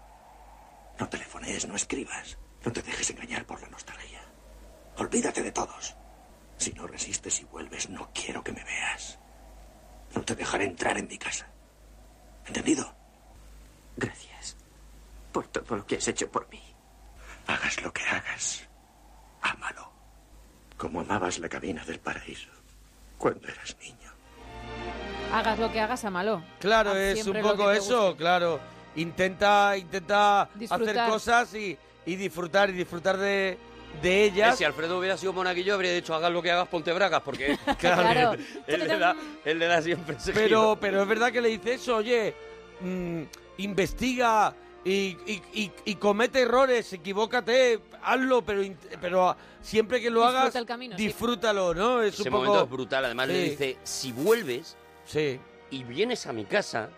No telefonees, no escribas. No te dejes engañar por la nostalgia. Olvídate de todos. Si no resistes y vuelves, no quiero que me veas. no te dejaré entrar en mi casa. ¿Entendido? Gracias por todo lo que has hecho por mí. Hagas lo que hagas, ámalo. Como amabas la cabina del paraíso cuando eras niño. Hagas lo que hagas, amalo. Claro, Haz es un poco eso, claro. Intenta, intenta hacer cosas y, y disfrutar, y disfrutar de, de ellas. Eh, Si Alfredo hubiera sido monaguillo, habría dicho, hagas lo que hagas, ponte bragas, porque [LAUGHS] Claro. él, le da, él le da siempre ese Pero, giro. pero es verdad que le dice eso, oye, mm, investiga y, y- y- y comete errores, equivócate, hazlo, pero, pero siempre que lo Disfruta hagas, el camino, sí. disfrútalo, ¿no? Es Ese un poco... momento es brutal. Además le dice, si vuelves Sí, y vienes a mi casa,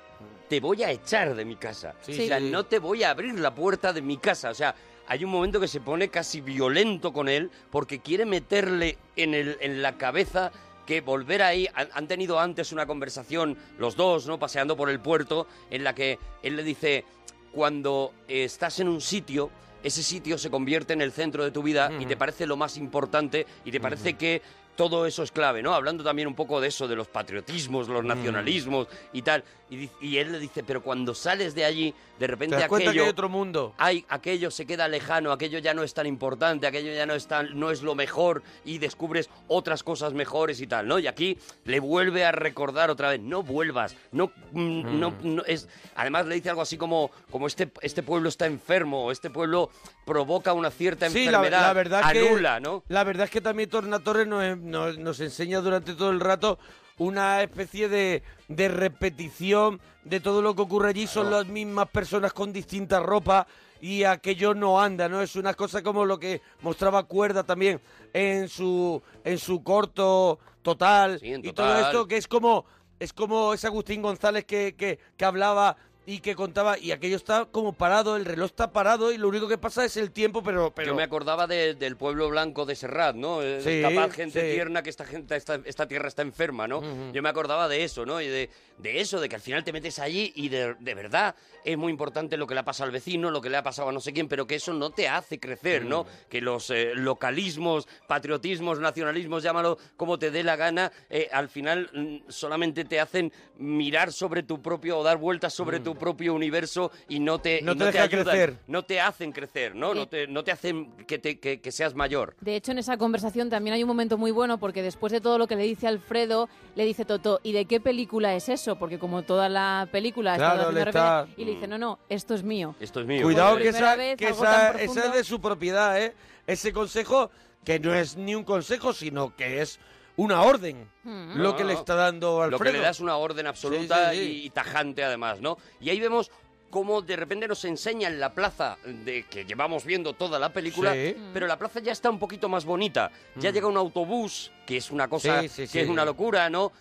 te voy a echar de mi casa. sí. O sea, sí. no te voy a abrir la puerta de mi casa. O sea, hay un momento que se pone casi violento con él porque quiere meterle en, el, en la cabeza que volver ahí. Han, han tenido antes una conversación, los dos, ¿no? Paseando por el puerto, en la que él le dice: Cuando estás en un sitio. Ese sitio se convierte en el centro de tu vida y te parece lo más importante y te parece que todo eso es clave, ¿no? Hablando también un poco de eso, de los patriotismos, los nacionalismos y tal. Y, y él le dice, pero cuando sales de allí, de repente Te das cuenta que aquello, hay otro mundo. hay- aquello se queda lejano, aquello ya no es tan importante, aquello ya no es tan, no es lo mejor y descubres otras cosas mejores y tal, ¿no? Y aquí le vuelve a recordar otra vez, no vuelvas, no, mm, no, no es, además le dice algo así como, como este, este pueblo está enfermo, este pueblo provoca una cierta Sí, enfermedad, la verdad anula, que, ¿no? La verdad es que también Tornatore nos, nos, nos enseña durante todo el rato una especie de, de repetición de todo lo que ocurre allí. Son las mismas personas con distintas ropas y aquello no anda, ¿no? Es una cosa como lo que mostraba Cuerda también en su, en su corto total Sí, en y todo Total. esto que es como, es como ese Agustín González que, que, que hablaba y que contaba y aquello está como parado, el reloj está parado y lo único que pasa es el tiempo, pero... pero Yo me acordaba de- del pueblo blanco de Serrat, ¿no? Eh, Sí, Capaz gente sí. tierna que esta gente, esta, esta tierra está enferma, ¿no? Yo me acordaba de eso, ¿no? Y de, de eso, de que al final te metes allí y de, de verdad es muy importante lo que le ha pasado al vecino, lo que le ha pasado a no sé quién, pero que eso no te hace crecer, ¿no? Que los eh, localismos, patriotismos, nacionalismos, llámalo como te dé la gana, eh, al final mm, solamente te hacen mirar sobre tu propio o dar vueltas sobre tu propio universo y no te, No te deja ayudan, crecer. no te hacen crecer, ¿no? No Sí. te, no te hacen que, te, que, que seas mayor. De hecho, en esa conversación también hay un momento muy bueno porque después de todo lo que le dice Alfredo, le dice Toto, ¿y de qué película es eso? Porque como toda la película Claro, le está- y le dice, no, no, esto es mío. Esto es mío. Cuidado que, esa, vez, que esa, es de su propiedad, ¿eh? Ese consejo que no es ni un consejo, sino que es una orden. Mm. Lo No, que le está dando Alfredo. Lo que le das una orden absoluta Sí, sí, sí. Y, y tajante además, ¿no? Y ahí vemos cómo de repente nos enseña en la plaza de que llevamos viendo toda la película, Sí. pero la plaza ya está un poquito más bonita. Ya llega un autobús, que es una cosa Sí, sí, que sí. es una locura, ¿no?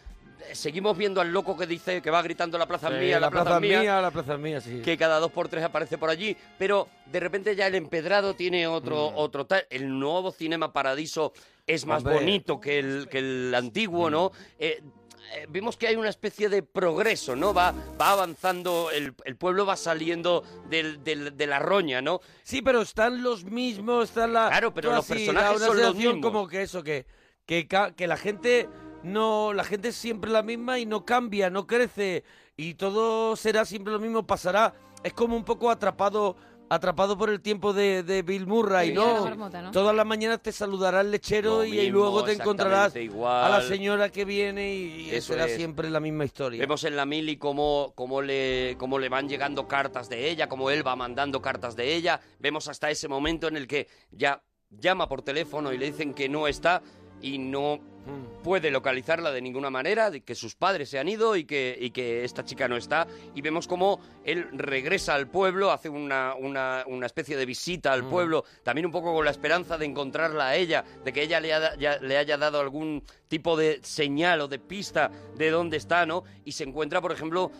Seguimos viendo al loco que dice que va gritando la plaza Sí, mía, la, plaza, mía. la plaza mía, sí. que cada dos por tres aparece por allí, pero de repente ya el empedrado tiene otro, otro tal. El nuevo Cinema Paradiso es más Mm. Hombre. Mm. bonito que el, que el antiguo, ¿no? Eh, eh, vemos que hay una especie de progreso, ¿no? Va, va avanzando, el, el pueblo va saliendo del, del- de la roña, ¿no? Sí, pero están los mismos, están la... Claro, pero los así, personajes son los mismos. como que eso, que, que la gente no... La gente es siempre la misma y no cambia, no crece. Y todo será siempre lo mismo, pasará. Es como un poco atrapado atrapado por el tiempo de, de Bill Murray, la ¿no? marmota, ¿no? Todas las mañanas te saludará el lechero y, luego te encontrarás igual. a la señora que viene y, y Eso será es. siempre la misma historia. Vemos en la mili cómo, cómo, le, cómo le van llegando cartas de ella, cómo él va mandando cartas de ella. Vemos hasta ese momento en el que ya llama por teléfono y le dicen que no está y no Mm. puede localizarla de ninguna manera, de que sus padres se han ido y que, y que esta chica no está. Y vemos cómo él regresa al pueblo, hace una, una, una especie de visita al pueblo, también un poco con la esperanza de encontrarla a ella, de que ella le, ha- ya- le haya dado algún tipo de señal o de pista de dónde está, ¿no? Y se encuentra, por ejemplo,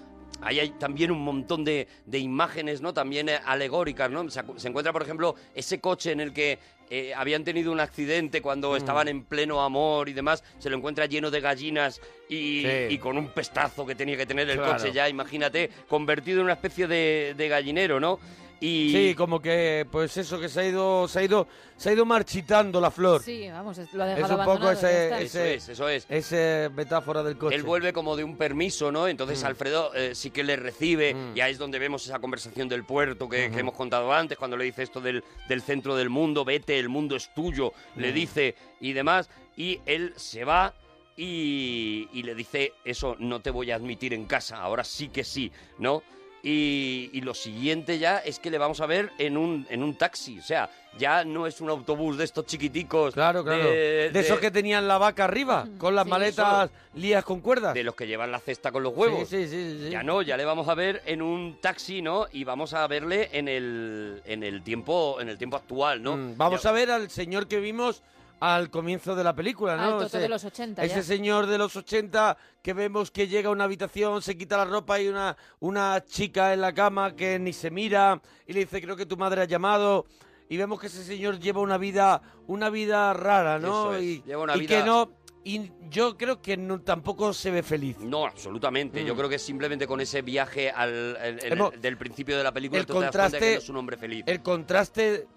Ahí hay también un montón de, de imágenes, ¿no? También eh, alegóricas, ¿no? Se, encuentra, por ejemplo, ese coche en el que eh, habían tenido un accidente cuando Mm. estaban en pleno amor y demás, se lo encuentra lleno de gallinas y, Sí. y con un pestazo que tenía que tener el Claro. coche ya, imagínate, convertido en una especie de, de gallinero, ¿no? Y Sí, como que, pues eso, que se ha ido, se ha ido, se ha ido marchitando la flor. Sí, vamos, es- lo ha es dejado un poco abandonado, ya ese, está. Eso ese, es, eso es. ese metáfora del coche. Él vuelve como de un permiso, ¿no? Entonces Mm. Alfredo eh, sí que le recibe, Mm. y ahí es donde vemos esa conversación del puerto que, que Ujú. hemos contado antes, cuando le dice esto del, del centro del mundo, vete, el mundo es tuyo, le Mm. dice y demás, y él se va y, y le dice, eso no te voy a admitir en casa, ahora sí que sí, ¿no? Y, y lo siguiente ya es que le vamos a ver en un, en un taxi, o sea, ya no es un autobús de estos chiquiticos. Claro, claro. De, de- esos que tenían la vaca arriba, con las Sí. maletas lías con cuerdas. de los que llevan la cesta con los huevos. Sí, sí, sí, sí. Ya no, ya le vamos a ver en un taxi, ¿no? Y vamos a verle en el, en el tiempo, en el tiempo actual, ¿no? Mm, Vamos a ver al señor que vimos al comienzo de la película, Ah, el ¿no? Toto de los 80 Ese ya. señor de los 80 que vemos que llega a una habitación, se quita la ropa y una, una chica en la cama que ni se mira y le dice, creo que tu madre ha llamado. Y vemos que ese señor lleva una vida, una vida rara, ¿no? Eso es, y lleva una y vida- que no, y yo creo que no, tampoco se ve feliz. No, absolutamente. Yo Mm. creo que simplemente con ese viaje al, el- el- del principio de la película el tú te das cuenta contraste- que no es un hombre feliz. El contraste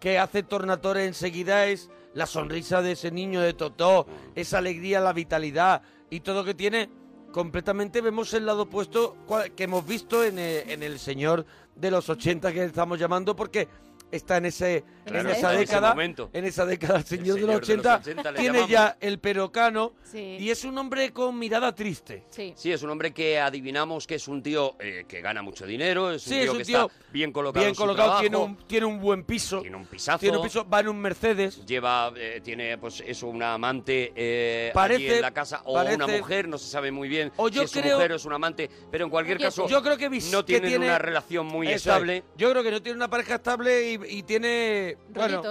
que hace Tornatore enseguida es la sonrisa de ese niño de Totó, esa alegría, la vitalidad y todo que tiene. Completamente vemos el lado opuesto que hemos visto en el, en el señor de los 80 que estamos llamando porque está en ese Claro, en esa en ese década momento. en esa década el señor, de señor los de los 80, 80 le tiene llamamos. ya el perocano Sí. y es un hombre con mirada triste Sí. Sí, es un hombre que adivinamos que es un tío eh, que gana mucho dinero, es un Sí, tío es un que tío está bien colocado bien en su colocado tiene un tiene un buen piso tiene un pisazo, tiene un piso va en un Mercedes lleva, eh, tiene pues eso, una amante eh, Parece- allí en la casa o parece- una mujer, no se sabe muy bien O si yo es su creo- mujer o es un amante, pero en cualquier caso yo creo que no que tienen tiene una relación muy es. estable. Yo creo que no tiene una pareja estable y, y tiene bueno,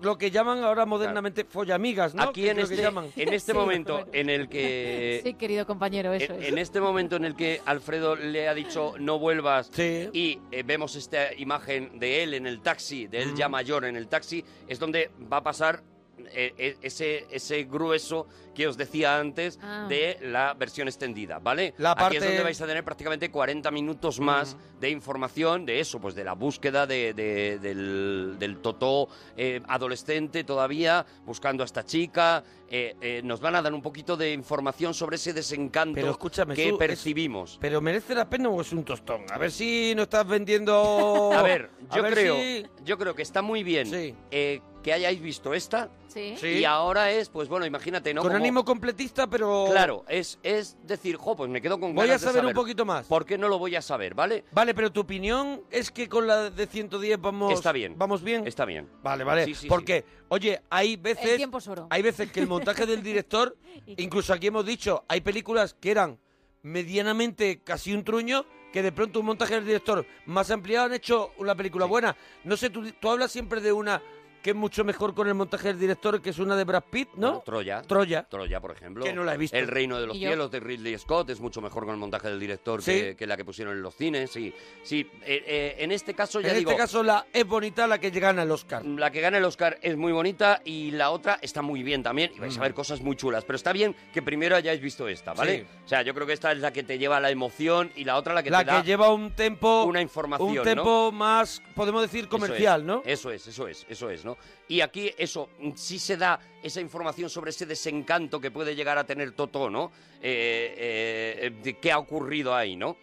lo que llaman ahora modernamente follamigas, ¿no? Aquí en que este, llaman. en este Sí, momento bueno. en el que Sí, querido compañero, eso en, es. en este momento en el que Alfredo le ha dicho no vuelvas Sí. y eh, vemos esta imagen de él en el taxi, de él ya mayor en el taxi, es donde va a pasar eh, eh, ese, ese grueso que os decía antes Ah. de la versión extendida, ¿vale? La Aquí es donde vais a tener prácticamente 40 minutos más de información de eso, pues de la búsqueda de, de- del, del Totó eh, adolescente todavía, buscando a esta chica. Eh, eh, nos van a dar un poquito de información sobre ese desencanto Pero escúchame, que Su, es- percibimos. Pero merece la pena o es un tostón. A ver si no estás vendiendo [LAUGHS] A ver, A yo ver creo, si- yo creo que está muy bien Sí. eh, que hayáis visto esta Sí. Y ahora es, pues bueno, imagínate, ¿no? con Como- ánimo completista, pero Claro, es, es decir, jo, pues me quedo con voy a de saber un poquito más. ¿Por qué no lo voy a saber, vale? Vale, pero tu opinión es que con la de 110 vamos Está bien. Vamos bien. Está bien. Vale, vale. Sí, sí, Porque, oye, hay veces El tiempo es oro. Hay veces que el montaje del director, [LAUGHS] incluso aquí hemos dicho, hay películas que eran medianamente casi un truño, que de pronto un montaje del director más ampliado han hecho una película buena. No sé, tú, tú hablas siempre de una que es mucho mejor con el montaje del director, que es una de Brad Pitt, ¿no? Bueno, Troya. Troya. Troya, por ejemplo. Que no la he visto. El Reino de los. Cielos de Ridley Scott es mucho mejor con el montaje del director Sí. que, que la que pusieron en los cines. Sí, sí. eh, eh, en este caso ya En digo, este caso la es bonita la que gana el Oscar. la que gana el Oscar es muy bonita y la otra está muy bien también y vais a ver cosas muy chulas. Pero está bien que primero hayáis visto esta, ¿vale? Sí. O sea, yo creo que esta es la que te lleva la emoción y la otra la que la te que da lleva un tempo una información, un ¿no? tempo más, podemos decir, comercial, Eso es, ¿no? Eso es, eso es, eso es, ¿no? Y aquí eso, mm, sí se da esa información sobre ese desencanto que puede llegar a tener Toto, ¿no? Eh, eh, eh, qué ha ocurrido ahí, ¿no?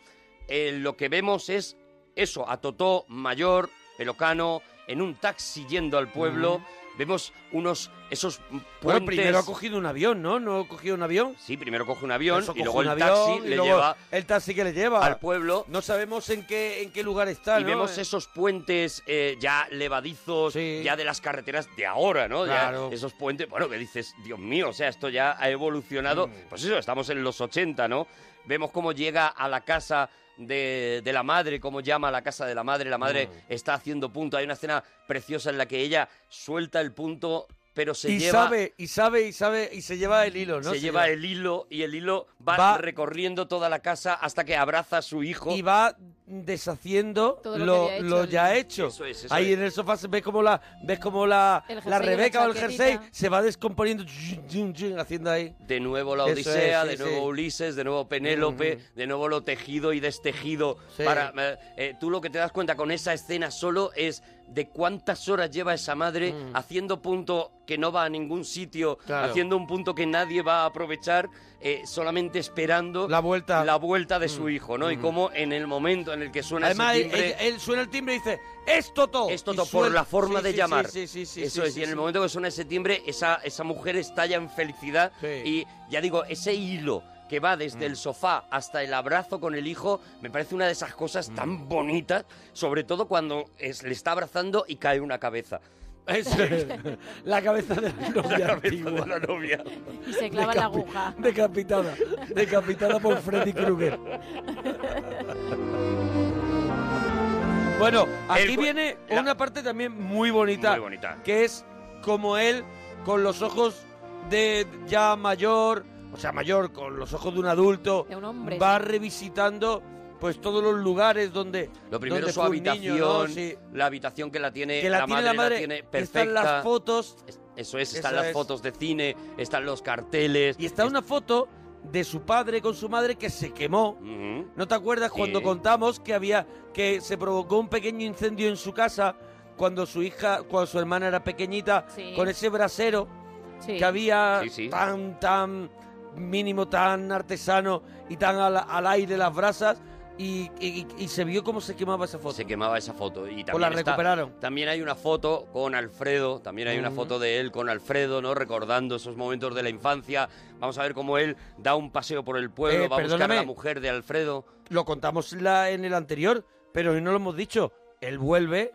Lo que vemos es eso, a Totó mayor, pelocano, en un taxi yendo al pueblo. Vemos unos, esos puentes... Bueno, primero ha cogido un avión, ¿no? ¿No ha cogido un avión? Sí, primero coge un avión Eso, y coge luego un el avión, taxi y le luego lleva El taxi que le lleva. al pueblo. No sabemos en qué, en qué lugar está, y ¿no? vemos Eh, esos puentes eh, ya levadizos, Sí. ya de las carreteras de ahora, ¿no? Ya Claro. esos puentes, bueno, que dices, Dios mío, o sea, esto ya ha evolucionado. Mm. Pues eso, estamos en los 80, ¿no? Vemos cómo llega a la casa de, de la madre, cómo llama a la casa de la madre. La madre Mm. está haciendo punto. Hay una escena preciosa en la que ella suelta el punto, pero se y lleva... sabe, y sabe, y sabe, y se lleva el hilo, ¿no? se, lleva el hilo y el hilo va, Va- recorriendo toda la casa hasta que abraza a su hijo. Y va deshaciendo Todo lo lo, que había hecho lo el- ya hecho. Eso es, eso Ahí es. en el sofá se ve como la ves como la, la Rebeca o el jersey se va descomponiendo haciendo ahí. De nuevo la Odisea, es, sí, de nuevo sí. Ulises, de nuevo Penélope, de nuevo lo tejido y destejido. Sí. Para, eh, eh, tú lo que te das cuenta con esa escena solo es de cuántas horas lleva esa madre haciendo punto que no va a ningún sitio, Mm. Claro. haciendo un punto que nadie va a aprovechar, eh, solamente esperando La vuelta. la vuelta de su hijo, ¿no? Y cómo en el momento en el que suena Además, ese timbre... él- él suena el timbre y dice, ¡es Totó! Esto Y to- por la forma sí, de sí, llamar. Sí, sí, sí, Eso es, y en el momento que suena ese timbre, esa, esa mujer estalla en felicidad. Y ya digo, ese hilo que va desde Mm. el sofá hasta el abrazo con el hijo, me parece una de esas cosas tan bonitas, sobre todo cuando es- le está abrazando y cae una cabeza. Eso [LAUGHS] es. La cabeza de la novia La cabeza de la novia. Y se clava la aguja. Decapitada. Decapitada por Freddy Krueger. Bueno, aquí El viene la- una parte también muy bonita. Muy bonita. Que es como él, con los ojos de ya mayor, o sea, mayor, con los ojos de un adulto, De un hombre, va sí. revisitando pues todos los lugares donde Lo primero donde es su fue un niño, habitación, ¿no? Sí. la habitación que la tiene, que la, la, tiene madre, la madre, la tiene perfecta. están las fotos Es- Eso es, están Eso las es. fotos de cine, están los carteles. y está una foto de su padre con su madre que se quemó. ¿No te acuerdas cuando contamos que había que se provocó un pequeño incendio en su casa cuando su hija, cuando su hermana era pequeñita, Sí. con ese brasero Sí. que había Sí, sí. tan tan mínimo, tan artesano y tan al, al aire las brasas y, y- y se vio cómo se quemaba esa foto. Se quemaba esa foto. Y también o la está- recuperaron. También hay una foto con Alfredo, también hay una Ujú. foto de él con Alfredo, ¿no? Recordando esos momentos de la infancia. Vamos a ver cómo él da un paseo por el pueblo, Eh, va a buscar a la mujer de Alfredo. Lo contamos la- en el anterior, pero hoy no lo hemos dicho. Él vuelve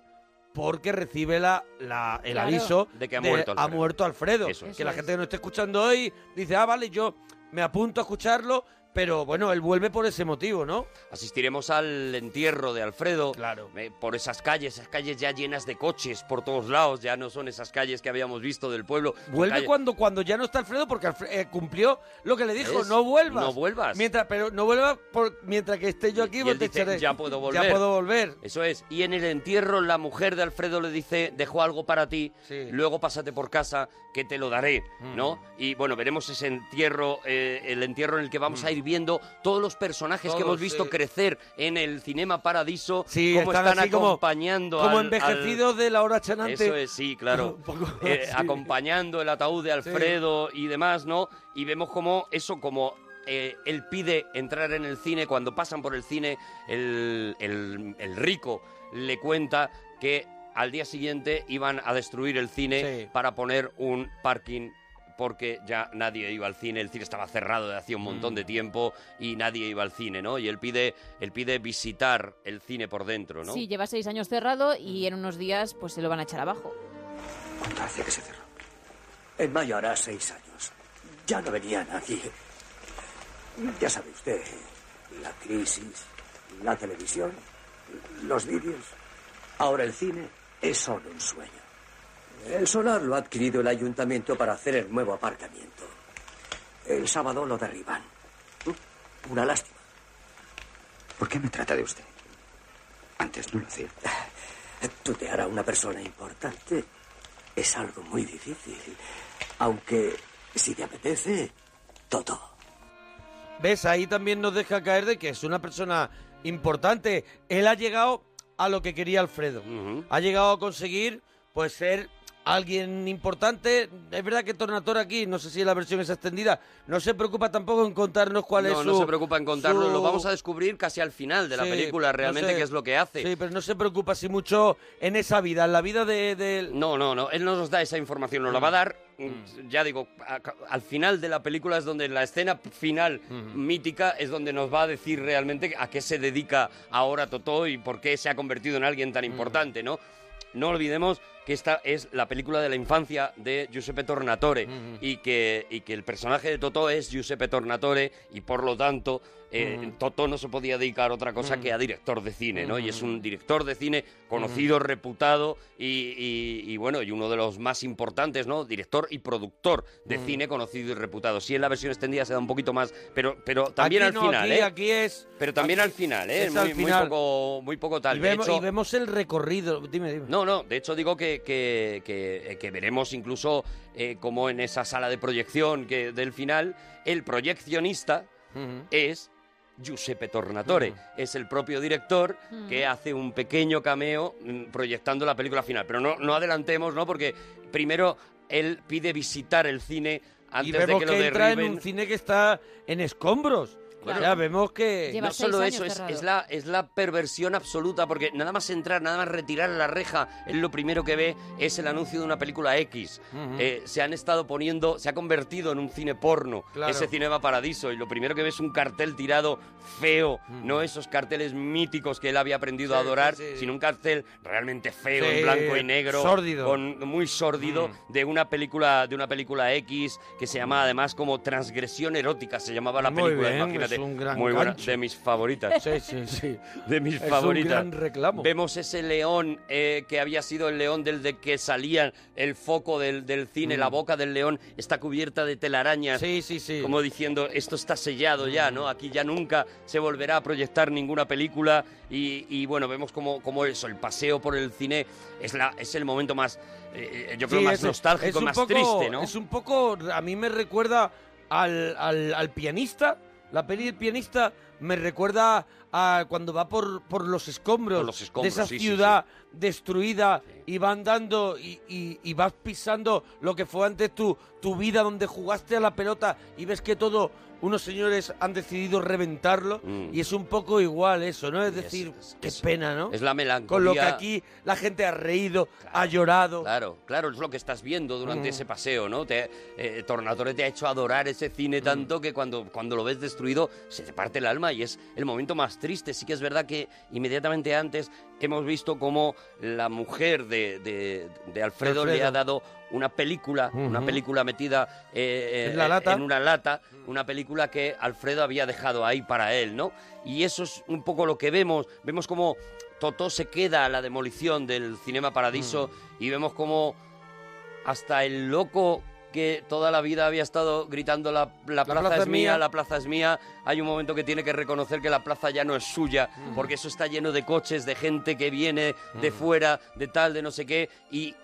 porque recibe la, la- el Claro. aviso De que ha muerto Alfredo. muerto Alfredo. Eso es. Que la Eso gente que no esté escuchando hoy dice, ah, vale, yo me apunto a escucharlo, pero bueno, él vuelve por ese motivo, ¿no? Asistiremos al entierro de Alfredo. Claro. eh, por esas calles, esas calles ya llenas de coches por todos lados, ya no son esas calles que habíamos visto del pueblo. Son Vuelve calles- cuando, cuando ya no está Alfredo porque Alfre- eh, cumplió lo que le dijo, no vuelvas. no vuelvas. Mientras, pero no vuelvas por, mientras que esté yo aquí, Y él te dice, echaré. "Ya [LAUGHS] puedo volver". Ya puedo volver. Eso es. Y en el entierro la mujer de Alfredo le dice, dejo algo para ti, Sí. luego pásate por casa, que te lo daré, Mm. ¿no? Y bueno, veremos ese entierro, eh, el entierro en el que vamos a ir viendo todos los personajes que hemos visto sí. crecer en el Cinema Paradiso, Sí, cómo están están, así como- acompañando Como al- envejecidos de la hora chanante. Eso es, sí, claro. [LAUGHS] Poco Eh, acompañando el ataúd de Alfredo y demás, ¿no? Y vemos como eso, como eh, él pide entrar en el cine, cuando pasan por el cine, el, el- el rico le cuenta que al día siguiente iban a destruir el cine Sí. para poner un parking porque ya nadie iba al cine, el cine estaba cerrado de hacía un montón Mm. de tiempo y nadie iba al cine, ¿no? Y él pide, él pide visitar el cine por dentro, ¿no? Sí, lleva seis años cerrado y en unos días pues se lo van a echar abajo. ¿Cuánto hace que se cerró? En mayo hará seis años. Ya no venía nadie. Ya sabe usted, la crisis, la televisión, los vídeos. Ahora el cine es solo un sueño. El solar lo ha adquirido el ayuntamiento para hacer el nuevo aparcamiento. El sábado lo derriban. Una lástima. ¿Por qué me trata de usted? Antes no lo hacía. [LAUGHS] Tutear a una persona importante es algo muy difícil. Aunque, si te apetece, todo. ¿Ves? Ahí también nos deja caer de que es una persona importante. Él ha llegado a lo que quería Alfredo. Ha llegado a conseguir, pues, ser alguien importante. Es verdad que Tornator aquí, no sé si la versión es extendida, no se preocupa tampoco en contarnos cuál es no, su... no se preocupa en contarlo, su- lo vamos a descubrir casi al final de la película, no realmente, sé. qué es lo que hace. Sí, pero no se preocupa así mucho en esa vida, en la vida de... de- No, no, no, él no nos da esa información, nos la va a dar, mm, ya digo, a- al final de la película es donde, la escena final mítica, es donde nos va a decir realmente a qué se dedica ahora Totó y por qué se ha convertido en alguien tan importante, ¿no? No olvidemos que esta es la película de la infancia de Giuseppe Tornatore y, que, y que el personaje de Totò es Giuseppe Tornatore y por lo tanto eh. Totò no se podía dedicar a otra cosa que a director de cine, ¿no? Y es un director de cine conocido, reputado y, y- y, bueno, y uno de los más importantes, ¿no? Director y productor de cine conocido y reputado. Sí, en la versión extendida se da un poquito más, pero, pero también Aquí al no, final, aquí, ¿eh? Aquí es... Pero también aquí al final, ¿eh? es Muy, al muy poco, muy poco tal. Y De vemos, hecho- y vemos el recorrido. Dime, dime. no, no, de hecho digo que, que, que- que veremos incluso eh, como en esa sala de proyección que del final, el proyeccionista es Giuseppe Tornatore. Es el propio director que hace un pequeño cameo mm, proyectando la película final. Pero no, no adelantemos, ¿no? Porque primero él pide visitar el cine antes y de vemos que que, lo entra en un cine que está en escombros. Claro. O sea, vemos que... Lleva no solo eso, es, es la, es la perversión absoluta, porque nada más entrar, nada más retirar la reja, él lo primero que ve es el anuncio de una película X. Eh, se han estado poniendo, se ha convertido en un cine porno, Claro. ese Cinema Paradiso, y lo primero que ve es un cartel tirado feo, no esos carteles míticos que él había aprendido a adorar, sí, sí. sino un cartel realmente feo, Sí, en blanco y negro, sórdido. con muy sórdido, de una película, de una película X, que se llama además como Transgresión Erótica, se llamaba la Muy película, bien, imagínate. Es un gran muy buena, gancho. de mis favoritas. Sí, sí, sí. [LAUGHS] De mis Es un favoritas. gran reclamo. Vemos ese león eh, que había sido el león del de que salía el foco del, del cine, Mm. la boca del león está cubierta de telarañas. Sí, sí, sí. Como diciendo, esto está sellado ya, ¿no? Aquí ya nunca se volverá a proyectar ninguna película. Y, y, bueno, vemos como, como eso, el paseo por el cine es, la, es el momento más, eh, yo creo, Sí, más es- nostálgico, es un más poco- triste, ¿no? Es un poco, a mí me recuerda al, al, al pianista. La peli del pianista me recuerda a cuando va por, por los escombros, Por los escombros, de esa sí, sí, ciudad destruida y va andando y, y- y vas pisando lo que fue antes tu, tu vida donde jugaste a la pelota y ves que todo unos señores han decidido reventarlo Mm. y es un poco igual eso, ¿no? Es Sí, es- decir, es- qué es- pena, ¿no? Es la melancolía. Con lo que aquí la gente ha reído, ha llorado. Claro, claro, es lo que estás viendo durante Mm. ese paseo, ¿no? Te, eh, Tornatore te ha hecho adorar ese cine Mm. tanto que cuando, cuando lo ves destruido se te parte el alma y es el momento más triste. Sí que es verdad que inmediatamente antes hemos visto cómo la mujer de, de- de Alfredo, le ha dado una película, una película metida eh, En la lata. en una lata, una película que Alfredo había dejado ahí para él, ¿no? Y eso es un poco lo que vemos. Vemos como Totó se queda a la demolición del Cinema Paradiso Mm. y vemos como hasta el loco que toda la vida había estado gritando la, la plaza, es mía, la plaza es mía, hay un momento que tiene que reconocer que la plaza ya no es suya, Mm. porque eso está lleno de coches, de gente que viene de fuera, de tal, de no sé qué, y,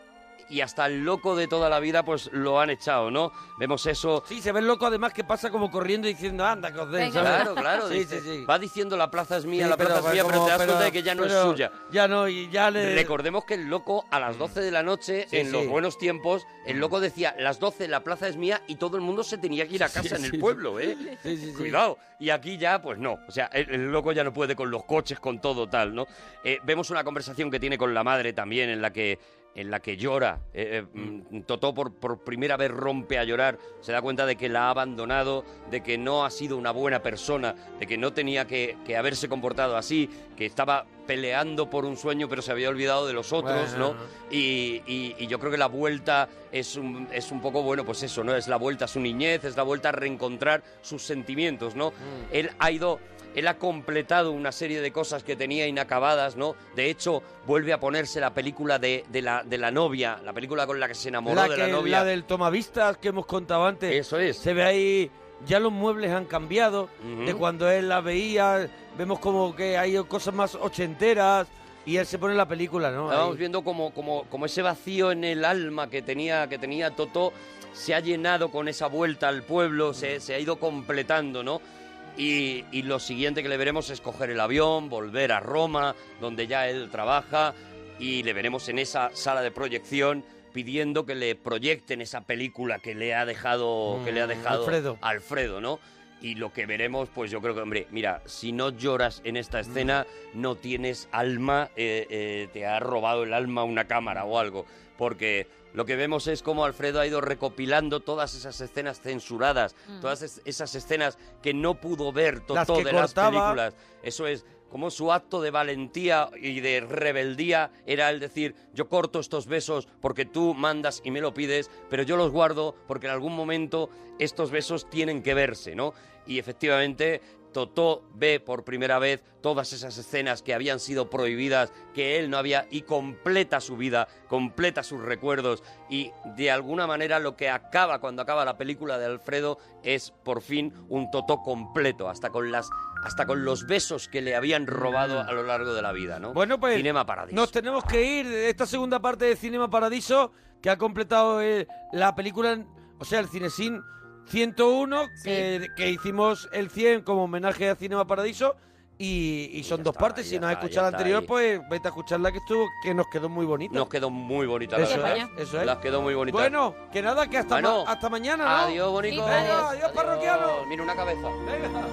y hasta el loco de toda la vida pues lo han echado, ¿no? Vemos eso... Sí, se ve el loco además que pasa como corriendo y diciendo, anda, que os den", Venga. ¿sabes? Claro, claro, Sí, dice- sí, sí. va diciendo la plaza es mía, Sí, la plaza es mía, pero te das cuenta de que ya no es suya. Ya no, y ya le... Recordemos que el loco a las 12 de la noche, Sí, en sí. los buenos tiempos, el loco decía, las 12 la plaza es mía y todo el mundo se tenía que ir a Sí, casa en el sí. pueblo, ¿eh? Sí, sí, sí. Cuidado. Y aquí ya, pues no. O sea, el, el loco ya no puede con los coches, con todo tal, ¿no? Eh, vemos una conversación que tiene con la madre también en la que en la que llora. Eh, eh, mm, Totó por, por primera vez rompe a llorar, se da cuenta de que la ha abandonado, de que no ha sido una buena persona, de que no tenía que, que haberse comportado así, que estaba peleando por un sueño pero se había olvidado de los otros, Bueno. ¿no? Y, y- y yo creo que la vuelta es un, es un poco, bueno, pues eso, ¿no? Es la vuelta a su niñez, es la vuelta a reencontrar sus sentimientos, ¿no? Él ha ido, él ha completado una serie de cosas que tenía inacabadas, ¿no? De hecho, vuelve a ponerse la película de, de la, de la novia, la película con la que se enamoró la, de que, la novia. la del tomavistas que hemos contado antes. Eso es. Se ve ahí, ya los muebles han cambiado de cuando él la veía. Vemos como que hay cosas más ochenteras y él se pone la película, ¿no? Estábamos viendo como, como, como ese vacío en el alma que tenía, que tenía Totó se ha llenado con esa vuelta al pueblo, se, se ha ido completando, ¿no? Y, y lo siguiente que le veremos es coger el avión, volver a Roma, donde ya él trabaja, y le veremos en esa sala de proyección pidiendo que le proyecten esa película que le ha dejado, que le ha Mm, dejado Alfredo. Alfredo, ¿no? Y lo que veremos, pues yo creo que, hombre, mira, si no lloras en esta escena, no tienes alma, eh, eh, te ha robado el alma una cámara o algo. porque lo que vemos es cómo Alfredo ha ido recopilando todas esas escenas censuradas, Mm. todas es- esas escenas que no pudo ver Las que de las películas. Eso es, como su acto de valentía y de rebeldía era el decir, yo corto estos besos porque tú mandas y me lo pides, pero yo los guardo porque en algún momento estos besos tienen que verse, ¿no? Y efectivamente Totó ve por primera vez todas esas escenas que habían sido prohibidas, que él no había, y completa su vida, completa sus recuerdos, y de alguna manera lo que acaba cuando acaba la película de Alfredo es por fin un Totó completo, hasta con las hasta con los besos que le habían robado a lo largo de la vida, ¿no? Bueno, pues Cinema Paradiso. nos tenemos que ir de esta segunda parte de Cinema Paradiso, que ha completado eh, la película, o sea, el Cinesin 101, que, que hicimos el 100 como homenaje a Cinema Paradiso. Y, y son dos partes. Si no has escuchado la anterior, ahí. pues vete a escuchar la que estuvo, que nos quedó muy bonita. Nos quedó muy bonita Eso la es, verdad. eso es. Las quedó muy bonita. Bueno, que nada, que hasta, Bueno, ma- hasta mañana, ¿no? Adiós, bonito. Venga, adiós, parroquiano. Mira una cabeza. Venga.